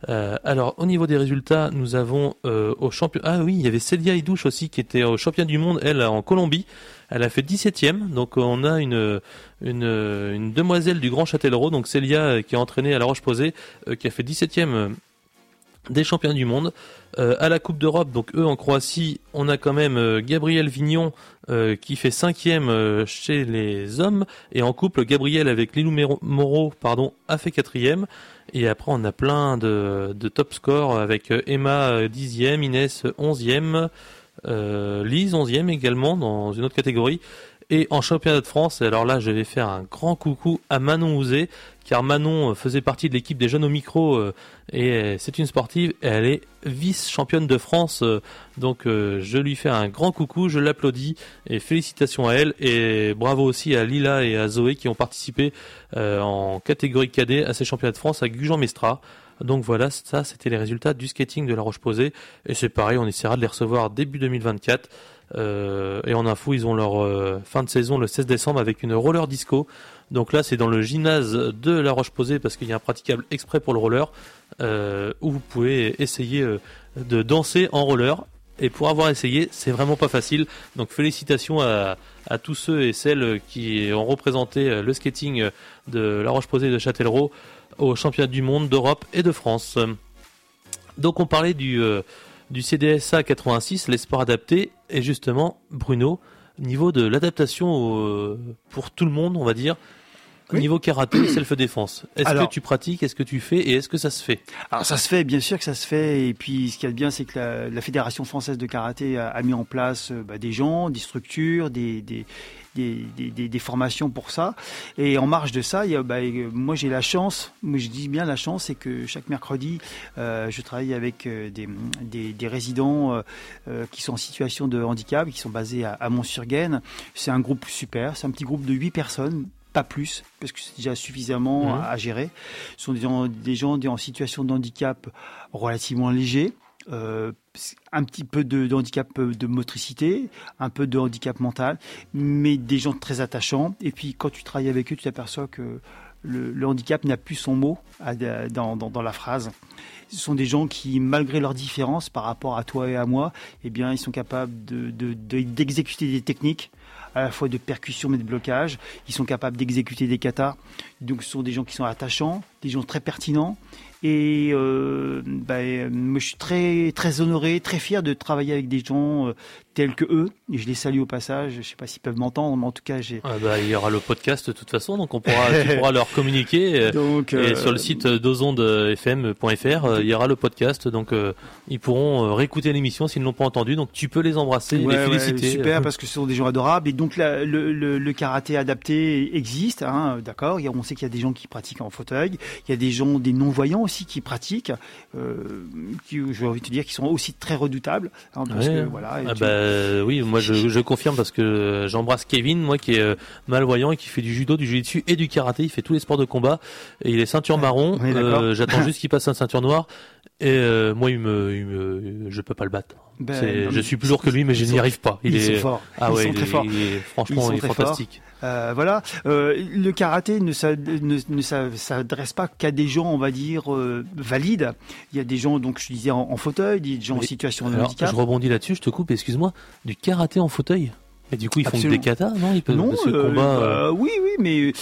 Euh, alors au niveau des résultats, nous avons euh, au champion. Ah oui, il y avait Célia Idouche aussi qui était au champion du monde, elle en Colombie. Elle a fait 17e, donc on a une, une, demoiselle du Grand Châtellerault, donc Célia qui est entraînée à La Roche-Posay, qui a fait 17e des champions du monde. Euh, à la Coupe d'Europe, donc eux en Croatie, on a quand même euh, Gabriel Vignon euh, qui fait cinquième chez les hommes. Et en couple Gabriel avec Lilou Moreau pardon a fait quatrième. Et après on a plein de, de top scores avec Emma dixième, Inès onzième, Lise onzième également dans une autre catégorie. Et en championnat de France, alors là je vais faire un grand coucou à Manon Ouzé car Manon euh, faisait partie de l'équipe des jeunes au micro euh, et euh, c'est une sportive et elle est vice-championne de France. donc je lui fais un grand coucou, je l'applaudis et félicitations à elle et bravo aussi à Lila et à Zoé qui ont participé en catégorie cadet à ces championnats de France à Gujan-Mestra. Donc voilà, ça c'était les résultats du skating de la Roche-Posay et c'est pareil, on essaiera de les recevoir début 2024. et en info, ils ont leur fin de saison le 16 décembre avec une roller disco donc là, c'est dans le gymnase de La Roche-Posay parce qu'il y a un praticable exprès pour le roller euh, où vous pouvez essayer euh, de danser en roller. Et pour avoir essayé, c'est vraiment pas facile. Donc félicitations à, tous ceux et celles qui ont représenté euh, le skating de La Roche-Posay de Châtellerault au championnat du monde, d'Europe et de France. Donc on parlait du, du CDSA 86, les sports adaptés, et justement, Bruno, niveau de l'adaptation pour tout le monde, on va dire, Niveau karaté, self-défense. Est-ce que tu pratiques, est-ce que tu fais et est-ce que ça se fait? Alors ça se fait, bien sûr que ça se fait. Et puis ce qu'il y a de bien, c'est que la, Fédération française de karaté a, mis en place euh, bah, des gens, des structures, des, des des, des, des, formations pour ça. Et en marge de ça, il y a, bah, moi j'ai la chance, moi je dis bien la chance, c'est que chaque mercredi, euh, je travaille avec euh, des, des, résidents euh, qui sont en situation de handicap, qui sont basés à, à Mont-sur-Gaine. C'est un groupe super, c'est un petit groupe de 8 personnes pas plus, parce que c'est déjà suffisamment à, gérer. Ce sont des gens, des gens en situation de handicap relativement léger, euh, un petit peu de, handicap de motricité, un peu de handicap mental, mais des gens très attachants. Et puis quand tu travailles avec eux, tu t'aperçois que le, handicap n'a plus son mot dans, dans, la phrase. Ce sont des gens qui, malgré leurs différences par rapport à toi et à moi, eh bien, ils sont capables d'exécuter de, des techniques à la fois de percussion mais de blocage. Ils sont capables d'exécuter des katas. Donc ce sont des gens qui sont attachants, des gens très pertinents et euh, bah, moi, je suis très très honoré, très fier de travailler avec des gens euh, tels que eux. Et je les salue au passage. Je sais pas s'ils peuvent m'entendre, mais en tout cas, j'ai. Ah bah, il y aura le podcast de toute façon, donc on pourra, tu pourras leur communiquer. Euh, et sur le site dozondefm.fr, il y aura le podcast, donc ils pourront réécouter l'émission s'ils ne l'ont pas entendu. Donc tu peux les embrasser, et les féliciter. super, parce que ce sont des gens adorables. Et donc le, le, le, karaté adapté existe, hein, d'accord. On sait qu'il y a des gens qui pratiquent en fauteuil, il y a des gens, des non voyants aussi qui pratiquent, euh, qui, j'ai envie de te dire, qui sont aussi très redoutables. Hein, parce que, voilà, ah bah, oui, moi je, je, confirme parce que j'embrasse Kevin, moi qui est euh, malvoyant et qui fait du judo, du jiu-jitsu et du karaté. Il fait tous les sports de combat et il est ceinture marron. Euh, j'attends juste qu'il passe un ceinture noire Et euh, moi, il me, il me, je peux pas le battre. Ben, non, je suis plus lourd que lui, mais je n'y arrive pas. Il ils est sont forts. Ah Ils ouais, sont il très est- forts. il est- franchement, Ils sont il est fantastique. Euh, voilà, Euh, le karaté ne s'a- ne- ne s'a- s'adresse pas qu'à des gens, on va dire, euh, valides. Il y a des gens, donc je disais, en, en fauteuil, des gens en situation de handicap. je rebondis là-dessus, je te coupe, excuse-moi. Du karaté en fauteuil? Et du coup, ils font des katas, non Ils peuvent Non, ce euh, combat. euh, bah, oui, oui, mais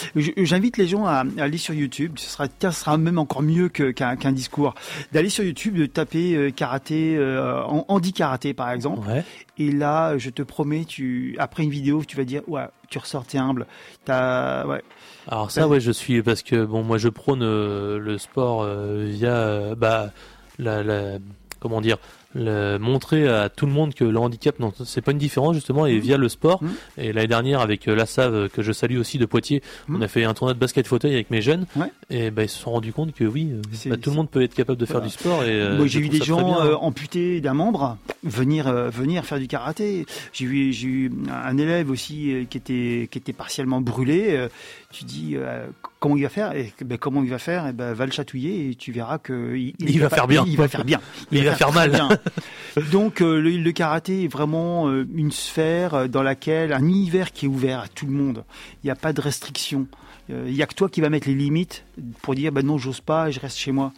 j'invite les gens à, à aller sur YouTube. Ce sera, ça sera même encore mieux qu'un discours. D'aller sur YouTube, de taper euh, karaté, euh, en- handi karaté par exemple. Ouais. Et là, je te promets, tu après une vidéo, tu vas dire, ouais, tu ressors, t'es humble. Ouais, Alors ça, ouais, je suis parce que bon, moi, je prône euh, le sport euh, via euh, bah la, la comment dire le, montrer à tout le monde que le handicap non c'est pas une différence justement et Mhm. via le sport Mhm. et l'année dernière avec euh, la Save euh, que je salue aussi de Poitiers on Mhm. a fait un tournoi de basket fauteuil avec mes jeunes Ouais. et bah, ils se sont rendus compte que oui euh, bah, tout le monde peut être capable de faire du sport et Moi, j'ai vu trouve des gens bien. euh, amputés d'un membre venir euh, venir faire du karaté. J'ai j'ai eu un élève aussi qui était qui était partiellement brûlé. Tu dis comment il va faire et ben, comment il va faire et ben va le chatouiller et tu verras que il, Il va faire bien. Il va faire bien. Il va faire mal. Donc euh, le, le karaté est vraiment euh, une sphère euh, dans laquelle un univers qui est ouvert à tout le monde. Il n'y a pas de restrictions. Il y a que toi qui va mettre les limites pour dire ben non j'ose pas, je reste chez moi.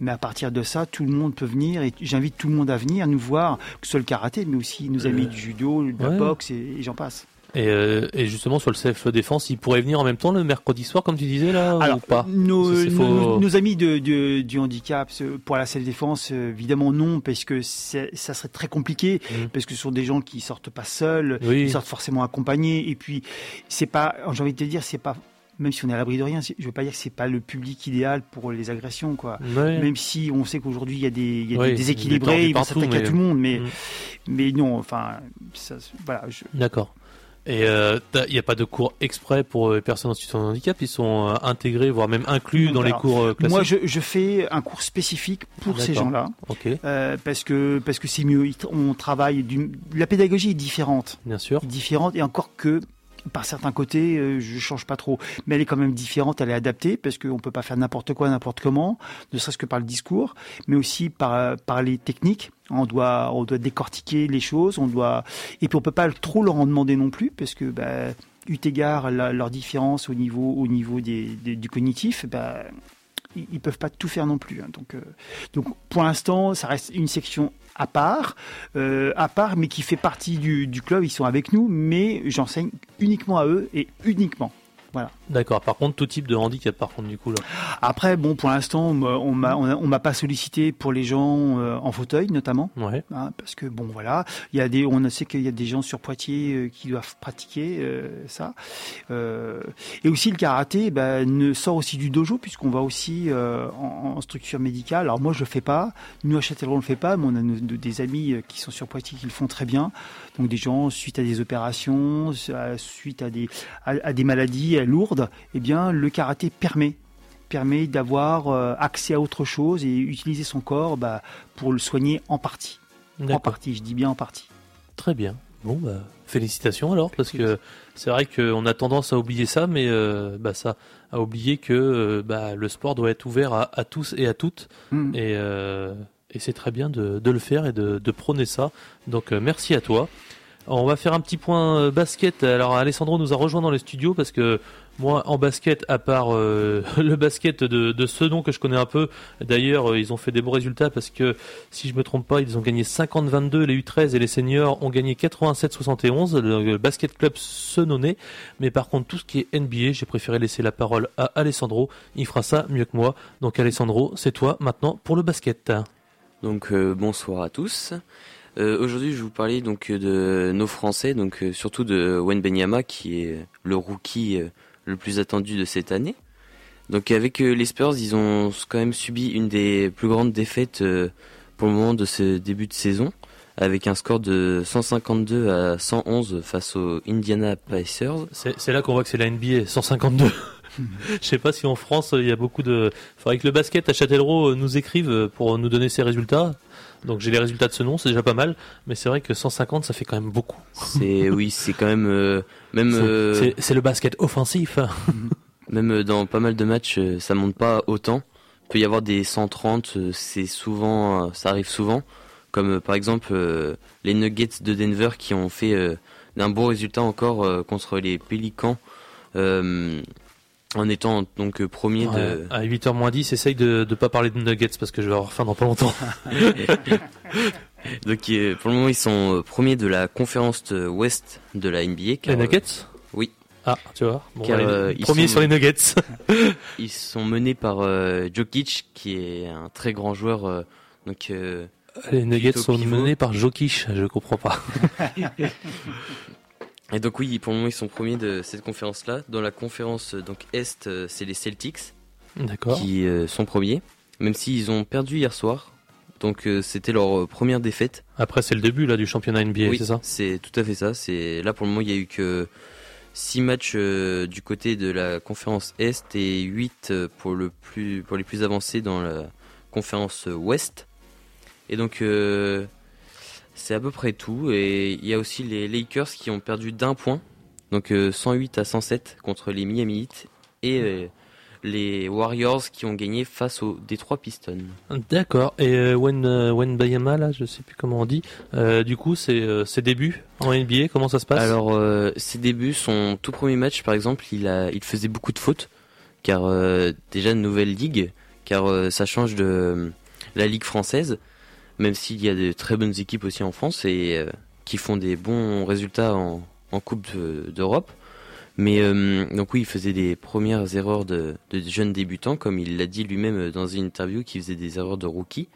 Mais à partir de ça, tout le monde peut venir et j'invite tout le monde à venir nous voir, que ce soit le karaté, mais aussi nos amis du judo, de la ouais. boxe et, et j'en passe. Et, euh, et justement sur le self défense il pourrait venir en même temps le mercredi soir comme tu disais là ou pas nos, amis de, de- du handicap, pour la self-défense, euh, évidemment non, parce que ça serait très compliqué, Mhm. parce que ce sont des gens qui sortent pas seuls, Oui. ils sortent forcément accompagnés, et puis c'est pas, j'ai envie de te dire, c'est pas, même si on est à l'abri de rien, je veux pas dire que c'est pas le public idéal pour les agressions, quoi. Ouais. Même si on sait qu'aujourd'hui il y a des, y a des déséquilibrés, ils vont s'attaquer à tout le monde, mais, Mm. mais non, enfin, ça, voilà, je, D'accord. Et euh, il n'y a pas de cours exprès pour euh, les personnes en situation de handicap, ils sont euh, intégrés, voire même inclus dans les cours euh, classiques. moi je, je fais un cours spécifique pour ces gens-là. Euh, parce que parce que c'est mieux. On travaille. Du, la pédagogie est différente, bien sûr. différente et encore que par certains côtés, euh, je change pas trop, mais elle est quand même différente. Elle est adaptée parce qu'on peut pas faire n'importe quoi, n'importe comment, ne serait-ce que par le discours, mais aussi par par les techniques. On doit on doit décortiquer les choses, on doit et puis on peut pas trop leur en demander non plus parce que bah, eu égard la- leur différence au niveau au niveau des- du cognitif, bah, ils, ils peuvent pas tout faire non plus. hein. Donc, euh, donc pour l'instant, ça reste une section à part, euh, à part, mais qui fait partie du, club. Ils sont avec nous, mais j'enseigne uniquement à eux et uniquement. D'accord. Par contre, tout type de handicap, par contre, du coup là. Après, bon, pour l'instant, on m'a- on m'a pas sollicité pour les gens euh, en fauteuil, notamment. Ouais. hein, parce que bon voilà, il y a des, on sait qu'il y a des gens sur Poitiers euh, qui doivent pratiquer euh, ça. Euh, et aussi le karaté ben, ne sort aussi du dojo puisqu'on va aussi euh, en, en structure médicale. Alors moi je le fais pas, nous à Châtellerault on le fait pas, mais on a nos- des amis qui sont sur Poitiers qui le font très bien. Donc des gens suite à des opérations, suite à des à, à des maladies euh, lourdes, eh bien le karaté permet permet d'avoir euh, accès à autre chose et utiliser son corps bah, pour le soigner en partie. En partie, je dis bien en partie. Très bien. Bon, bah, félicitations alors, parce que c'est vrai qu'on a tendance à oublier ça, mais euh, bah, ça, à oublier que euh, bah, le sport doit être ouvert à, à tous et à toutes, Mm. et, euh, et c'est très bien de, de le faire et de, de prôner ça. Donc merci à toi. On va faire un petit point basket. Alors Alessandro nous a rejoint dans les studios parce que moi en basket, à part euh, le basket de, ce nom que je connais un peu, d'ailleurs euh, ils ont fait des bons résultats parce que si je me trompe pas, ils ont gagné 50-22 les U13 et les seniors ont gagné 87-71 le, basket club Senonais. Mais par contre tout ce qui est NBA, j'ai préféré laisser la parole à Alessandro. Il fera ça mieux que moi. Donc Alessandro, c'est toi maintenant pour le basket. Donc euh, bonsoir à tous. Aujourd'hui, je vais vous parler donc de nos Français, donc surtout de Wen Benyama qui est le rookie le plus attendu de cette année. Donc avec euh, les Spurs, ils ont quand même subi une des plus grandes défaites euh, pour le moment de ce début de saison, avec un score de 152 à 111 face aux Indiana Pacers. C'est là qu'on voit que c'est la NBA 152. Je sais pas si en France il y a beaucoup de. Faudrait que le basket à Châtellerault euh, nous écrive pour nous donner ses résultats. Donc j'ai les résultats de ce nom, c'est déjà pas mal. Mais c'est vrai que 150 ça fait quand même beaucoup. C'est oui, c'est quand même euh, même C'est- euh, C'est le basket offensif. Même euh, dans pas mal de matchs, euh, ça monte pas autant peut y avoir des 130, c'est souvent, ça arrive souvent, comme par exemple les Nuggets de Denver qui ont fait d'un beau résultat encore contre les Pélicans en étant donc premier de... À 8h moins 10, essaye de ne pas parler de Nuggets parce que je vais avoir faim dans pas longtemps. donc pour le moment, ils sont premiers de la conférence ouest de la NBA. les Nuggets Oui. Ah, tu vois. Bon, euh, premier sur les Nuggets. ils sont menés par euh, Jokic, qui est un très grand joueur. Euh, donc, les Nuggets sont menés par Jokic, je comprends pas. Et donc oui, pour le moment, ils sont premiers de cette conférence-là. Dans la conférence donc Est, c'est les Celtics qui sont premiers, même s'ils ont perdu hier soir. Donc c'était leur première défaite. Après, c'est le début là du championnat NBA, c'est ça? C'est tout à fait ça. C'est là pour le moment, il y a eu que 6 matchs euh, du côté de la conférence Est et 8 euh, pour, le plus, pour les plus avancés dans la conférence Ouest. Et donc euh, c'est à peu près tout. Et il y a aussi les Lakers qui ont perdu d'un point, donc 108 à 107 contre les Miami Heat. Et les Warriors qui ont gagné face aux Detroit Pistons. D'accord. Et euh, Wen, euh, Bayama, là, je sais plus comment on dit. Euh, du coup, c'est euh, ses débuts en NBA. Comment ça se passe? Alors, ses débuts, son tout premier match, par exemple, il a, il faisait beaucoup de fautes, car déjà une nouvelle ligue, car ça change de la ligue française, même s'il y a de très bonnes équipes aussi en France et qui font des bons résultats en, en Coupe d'Europe. Mais euh, donc oui, il faisait des premières erreurs de, de jeunes débutants, comme il l'a dit lui-même dans une interview, qu'il faisait des erreurs de rookie.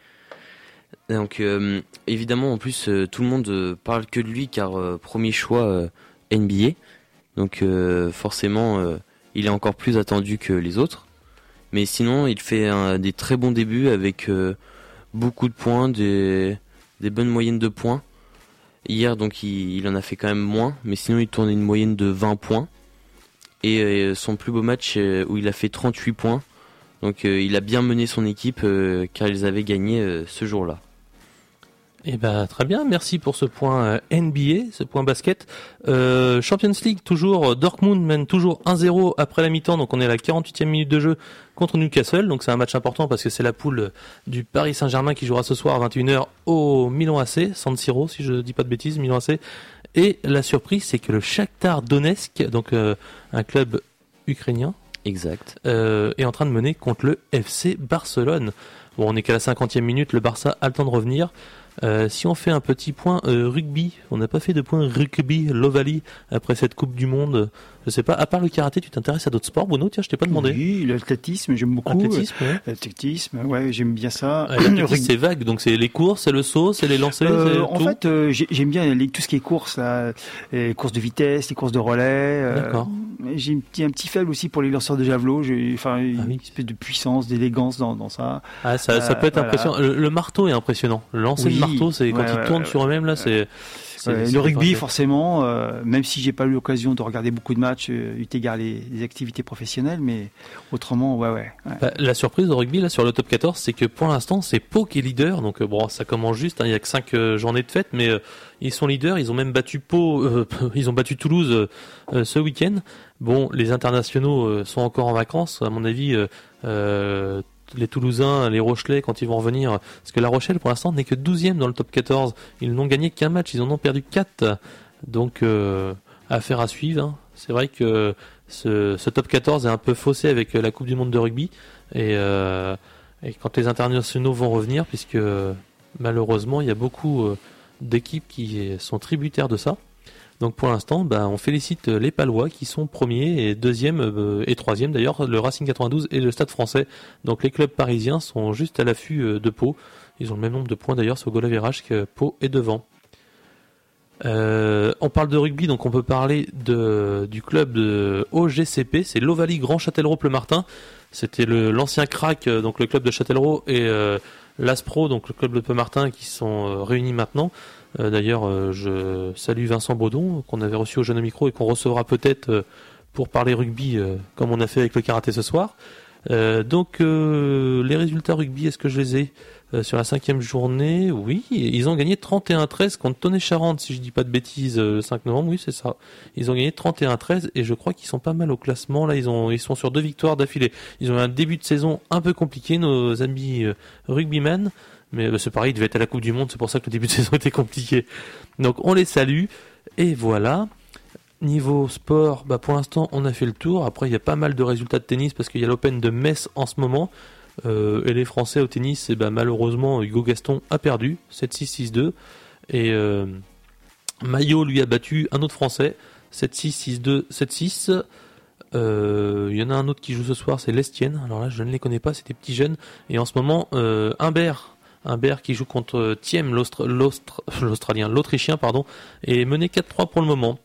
Donc euh, évidemment, en plus, euh, tout le monde parle que de lui, car premier choix NBA. Donc forcément, il est encore plus attendu que les autres. Mais sinon, il fait des très bons débuts avec beaucoup de points, des, des bonnes moyennes de points. Hier, donc, il, il, en a fait quand même moins, mais sinon, il tournait une moyenne de 20 points. Et euh, son plus beau match euh, où il a fait 38 points. Donc euh, il a bien mené son équipe car ils avaient gagné ce jour-là. Eh ben très bien, merci pour ce point NBA, ce point basket. Champions League toujours, Dortmund mène toujours 1-0 après la mi-temps, donc on est à la 48e minute de jeu contre Newcastle, donc c'est un match important parce que c'est la poule du Paris Saint-Germain qui jouera ce soir à 21h au Milan AC, San Siro si je dis pas de bêtises, Milan AC, et la surprise, c'est que le Shakhtar Donetsk, donc euh, un club ukrainien, exact, euh, est en train de mener contre le FC Barcelone. Bon, on est qu'à la 50e minute, le Barça a le temps de revenir. Euh, si on fait un petit point rugby, on n'a pas fait de point rugby Lovali après cette Coupe du Monde. Je sais pas, à part le karaté, tu t'intéresses à d'autres sports, Bruno? Tiens, je t'ai pas demandé. Oui, l'athlétisme, j'aime beaucoup. L'athlétisme, ouais. L'athlétisme, ouais, j'aime bien ça. l'athlétisme, c'est vague, donc c'est les courses, c'est le saut, c'est les lancers. Euh, en fait, euh, j'aime bien les, tout ce qui est course, là, les courses de vitesse, les courses de relais. Euh, D'accord. J'ai un petit, un petit faible aussi pour les lanceurs de javelot. Enfin, ah une espèce de puissance, d'élégance dans, dans ça. Ah, ça, ça peut être impressionnant. Le, marteau est impressionnant. Le lancer de marteau, c'est quand il tourne sur eux-mêmes là, c'est le rugby, forcément, euh, même si j'ai pas eu l'occasion de regarder beaucoup de matchs, euh, eu égard les, activités professionnelles, mais autrement, ouais, ouais. Bah, la surprise au rugby, là, sur le top 14, c'est que pour l'instant, c'est Pau qui est leader. Donc, euh, bon, ça commence juste, hein, il y a que 5 journées de fête, mais ils sont leaders. Ils ont même battu Pau, ils ont battu Toulouse ce week-end. Bon, les internationaux sont encore en vacances. À mon avis, les Toulousains, les Rochelais, quand ils vont revenir, parce que La Rochelle, pour l'instant, n'est que 12e dans le top 14. Ils n'ont gagné qu'un match, ils en ont perdu 4. Donc, euh, affaire à suivre. Hein. C'est vrai que ce, top 14 est un peu faussé avec la Coupe du Monde de rugby. Et, euh, et quand les internationaux vont revenir, puisque malheureusement, il y a beaucoup euh, d'équipes qui sont tributaires de ça. Donc pour l'instant, bah, on félicite les Palois qui sont premiers et deuxième euh, et troisième d'ailleurs, le Racing 92 et le Stade français. Donc les clubs parisiens sont juste à l'affût euh, de Pau. Ils ont le même nombre de points d'ailleurs sur goal que Pau est devant. Euh, on parle de rugby, donc on peut parler du club de OGCP, c'est l'Ovalie Grand Châtellerault Le Martin. C'était l'ancien crack, donc le club de Châtellerault et l'Aspro, donc le club de Peu-Martin, qui sont réunis maintenant. Euh, d'ailleurs, euh, je salue Vincent Baudon, qu'on avait reçu au Jeune Micro et qu'on recevra peut-être euh, pour parler rugby, comme on a fait avec le karaté ce soir. donc, les résultats rugby, est-ce que je les ai sur la cinquième journée, oui, ils ont gagné 31-13 contre Tonnet Charente, si je dis pas de bêtises, le 5 novembre, oui, c'est ça. Ils ont gagné 31-13 et je crois qu'ils sont pas mal au classement. Là, ils sont sur deux victoires d'affilée. Ils ont eu un début de saison un peu compliqué, nos amis rugbymen. Mais c'est pareil, ils devaient être à la Coupe du Monde, c'est pour ça que le début de saison était compliqué. Donc on les salue. Et voilà. Niveau sport, bah pour l'instant on a fait le tour. Après il y a pas mal de résultats de tennis parce qu'il y a l'Open de Metz en ce moment. Euh, et les Français au tennis, eh bah, malheureusement Hugo Gaston a perdu 7-6-6-2. Et euh, Maillot lui a battu un autre Français 7-6, 6-2, 7-6. Il y en a un autre qui joue ce soir, c'est Lestienne. Alors là, je ne les connais pas, c'est des petits jeunes. Et en ce moment, euh, Humbert, Humbert qui joue contre Thiem, l'Australien, l'Autrichien, pardon, est mené 4-3 pour le moment.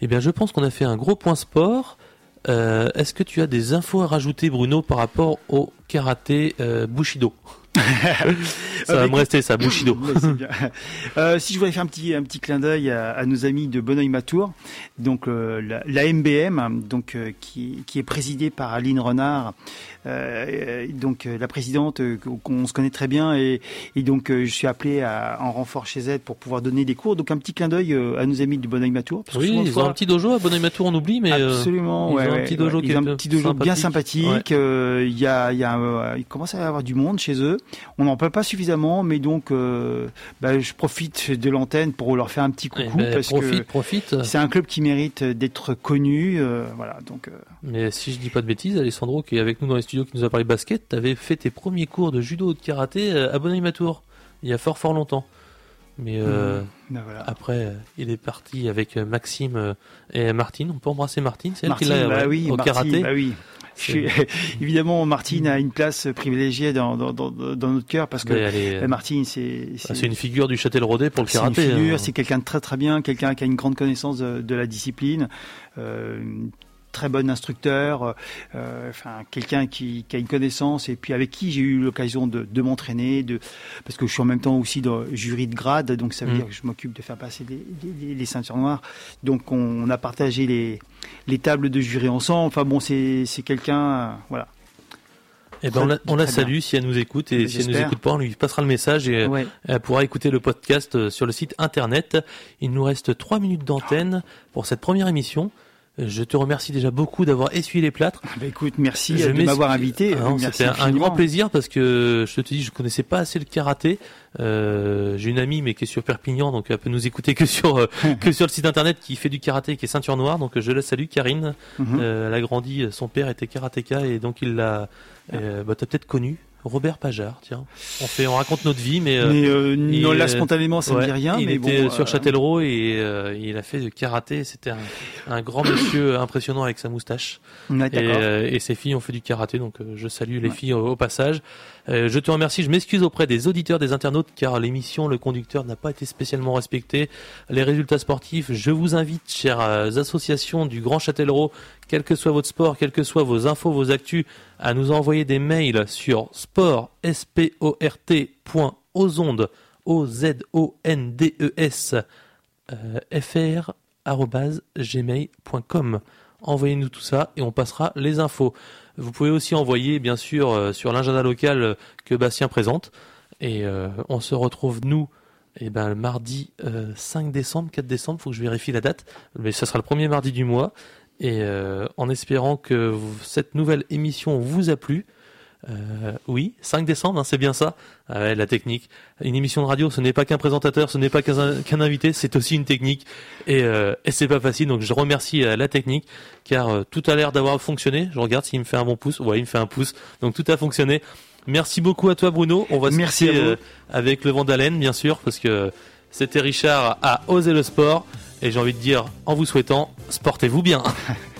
Eh bien, je pense qu'on a fait un gros point sport. Euh, est-ce que tu as des infos à rajouter, Bruno, par rapport au karaté euh, Bushido? ça va me rester ça, Bushido. euh, si je voulais faire un petit un petit clin d'œil à, nos amis de Bonneuil Matour, donc euh, la, la, MBM, donc euh, qui, qui est présidée par Aline Renard, euh, donc la présidente qu'on se connaît très bien et, et donc je suis appelé à, en renfort chez elle pour pouvoir donner des cours. Donc un petit clin d'œil à nos amis de Bonneuil Matour. oui, ils ont un petit dojo à Bonneuil Matour, on oublie, mais absolument. Ils ont un petit dojo, ils ont un petit dojo bien sympathique. Il y a il y a il commence à y avoir du monde chez eux. On n'en parle pas suffisamment, mais donc euh, bah, je profite de l'antenne pour leur faire un petit coucou ben, parce profite, que profite. c'est un club qui mérite d'être connu. Euh, voilà, donc. Euh. Mais si je dis pas de bêtises, Alessandro qui est avec nous dans les studios, qui nous a parlé basket, tu avais fait tes premiers cours de judo ou de karaté à Bonneuil-Matour il y a fort fort longtemps. Mais mmh. ben après, il est parti avec Maxime et Martine. On peut embrasser Martine, c'est elle qui l'a bah oui, au karaté. Bah oui. évidemment, Martine a une place privilégiée dans, dans, dans, dans notre cœur parce que euh, Martine, c'est bah, c'est une figure du Châtel-Rodé pour le karaté. C'est une figure, hein. c'est quelqu'un de très très bien, quelqu'un qui a une grande connaissance de, de la discipline. Euh, très bon instructeur, euh, enfin quelqu'un qui, qui, a une connaissance et puis avec qui j'ai eu l'occasion de, de m'entraîner, de parce que je suis en même temps aussi dans jury de grade, donc ça veut mm. dire que je m'occupe de faire passer les, les, ceintures noires. Donc on, a partagé les, les tables de jury ensemble. Enfin bon, c'est quelqu'un, voilà. Eh ben on la, salue si elle nous écoute et si elle nous écoute pas, on lui passera le message et elle pourra écouter le podcast euh, sur le site internet. Il nous reste trois minutes d'antenne pour cette première émission. Je te remercie déjà beaucoup d'avoir essuyé les plâtres. Ah bah écoute, merci de m'avoir invité. Ah c'était un grand plaisir parce que je te dis, je connaissais pas assez le karaté. Euh, J'ai une amie mais qui est sur Perpignan, donc elle peut nous écouter que sur euh, que sur le site internet qui fait du karaté, qui est ceinture noire. Donc je la salue, Karine. Mhm. euh, elle a grandi, son père était karatéka et donc il l'a. Euh, bah, t'as peut-être connu. Robert Pajard, tiens. On fait, on raconte notre vie, mais, euh, mais euh, non, là spontanément, ça ne dit rien. Il mais était bon, sur euh, Châtellerault et euh, il a fait du karaté. C'était un, un, grand monsieur impressionnant avec sa moustache. et, et, ses filles ont fait du karaté, donc je salue les filles au, passage. je te remercie. Je m'excuse auprès des auditeurs, des internautes, car l'émission, le conducteur n'a pas été spécialement respecté. Les résultats sportifs, je vous invite, chères associations du Grand Châtellerault, quel que soit votre sport, quelles que soient vos infos, vos actus, à nous envoyer des mails sur sport, s p o z o n d e s euh, gmail.com. Envoyez-nous tout ça et on passera les infos. Vous pouvez aussi envoyer, bien sûr, euh, sur l'agenda local que Bastien présente. Et euh, on se retrouve, nous, eh ben, le mardi 5 décembre, 4 décembre, faut que je vérifie la date, mais ça sera le premier mardi du mois. Et euh, en espérant que cette nouvelle émission vous a plu, euh, oui, 5 décembre, hein, c'est bien ça. Ah ouais, la technique. Une émission de radio, ce n'est pas qu'un présentateur, ce n'est pas qu'un invité, c'est aussi une technique. Et, euh, et c'est pas facile. Donc je remercie euh, la technique, car euh, tout a l'air d'avoir fonctionné. Je regarde s'il me fait un bon pouce. Ouais, il me fait un pouce. Donc tout a fonctionné. Merci beaucoup à toi, Bruno. On va se Merci avec le Vandalen, bien sûr, parce que c'était Richard à Oser le sport. Et j'ai envie de dire, en vous souhaitant, sportez-vous bien.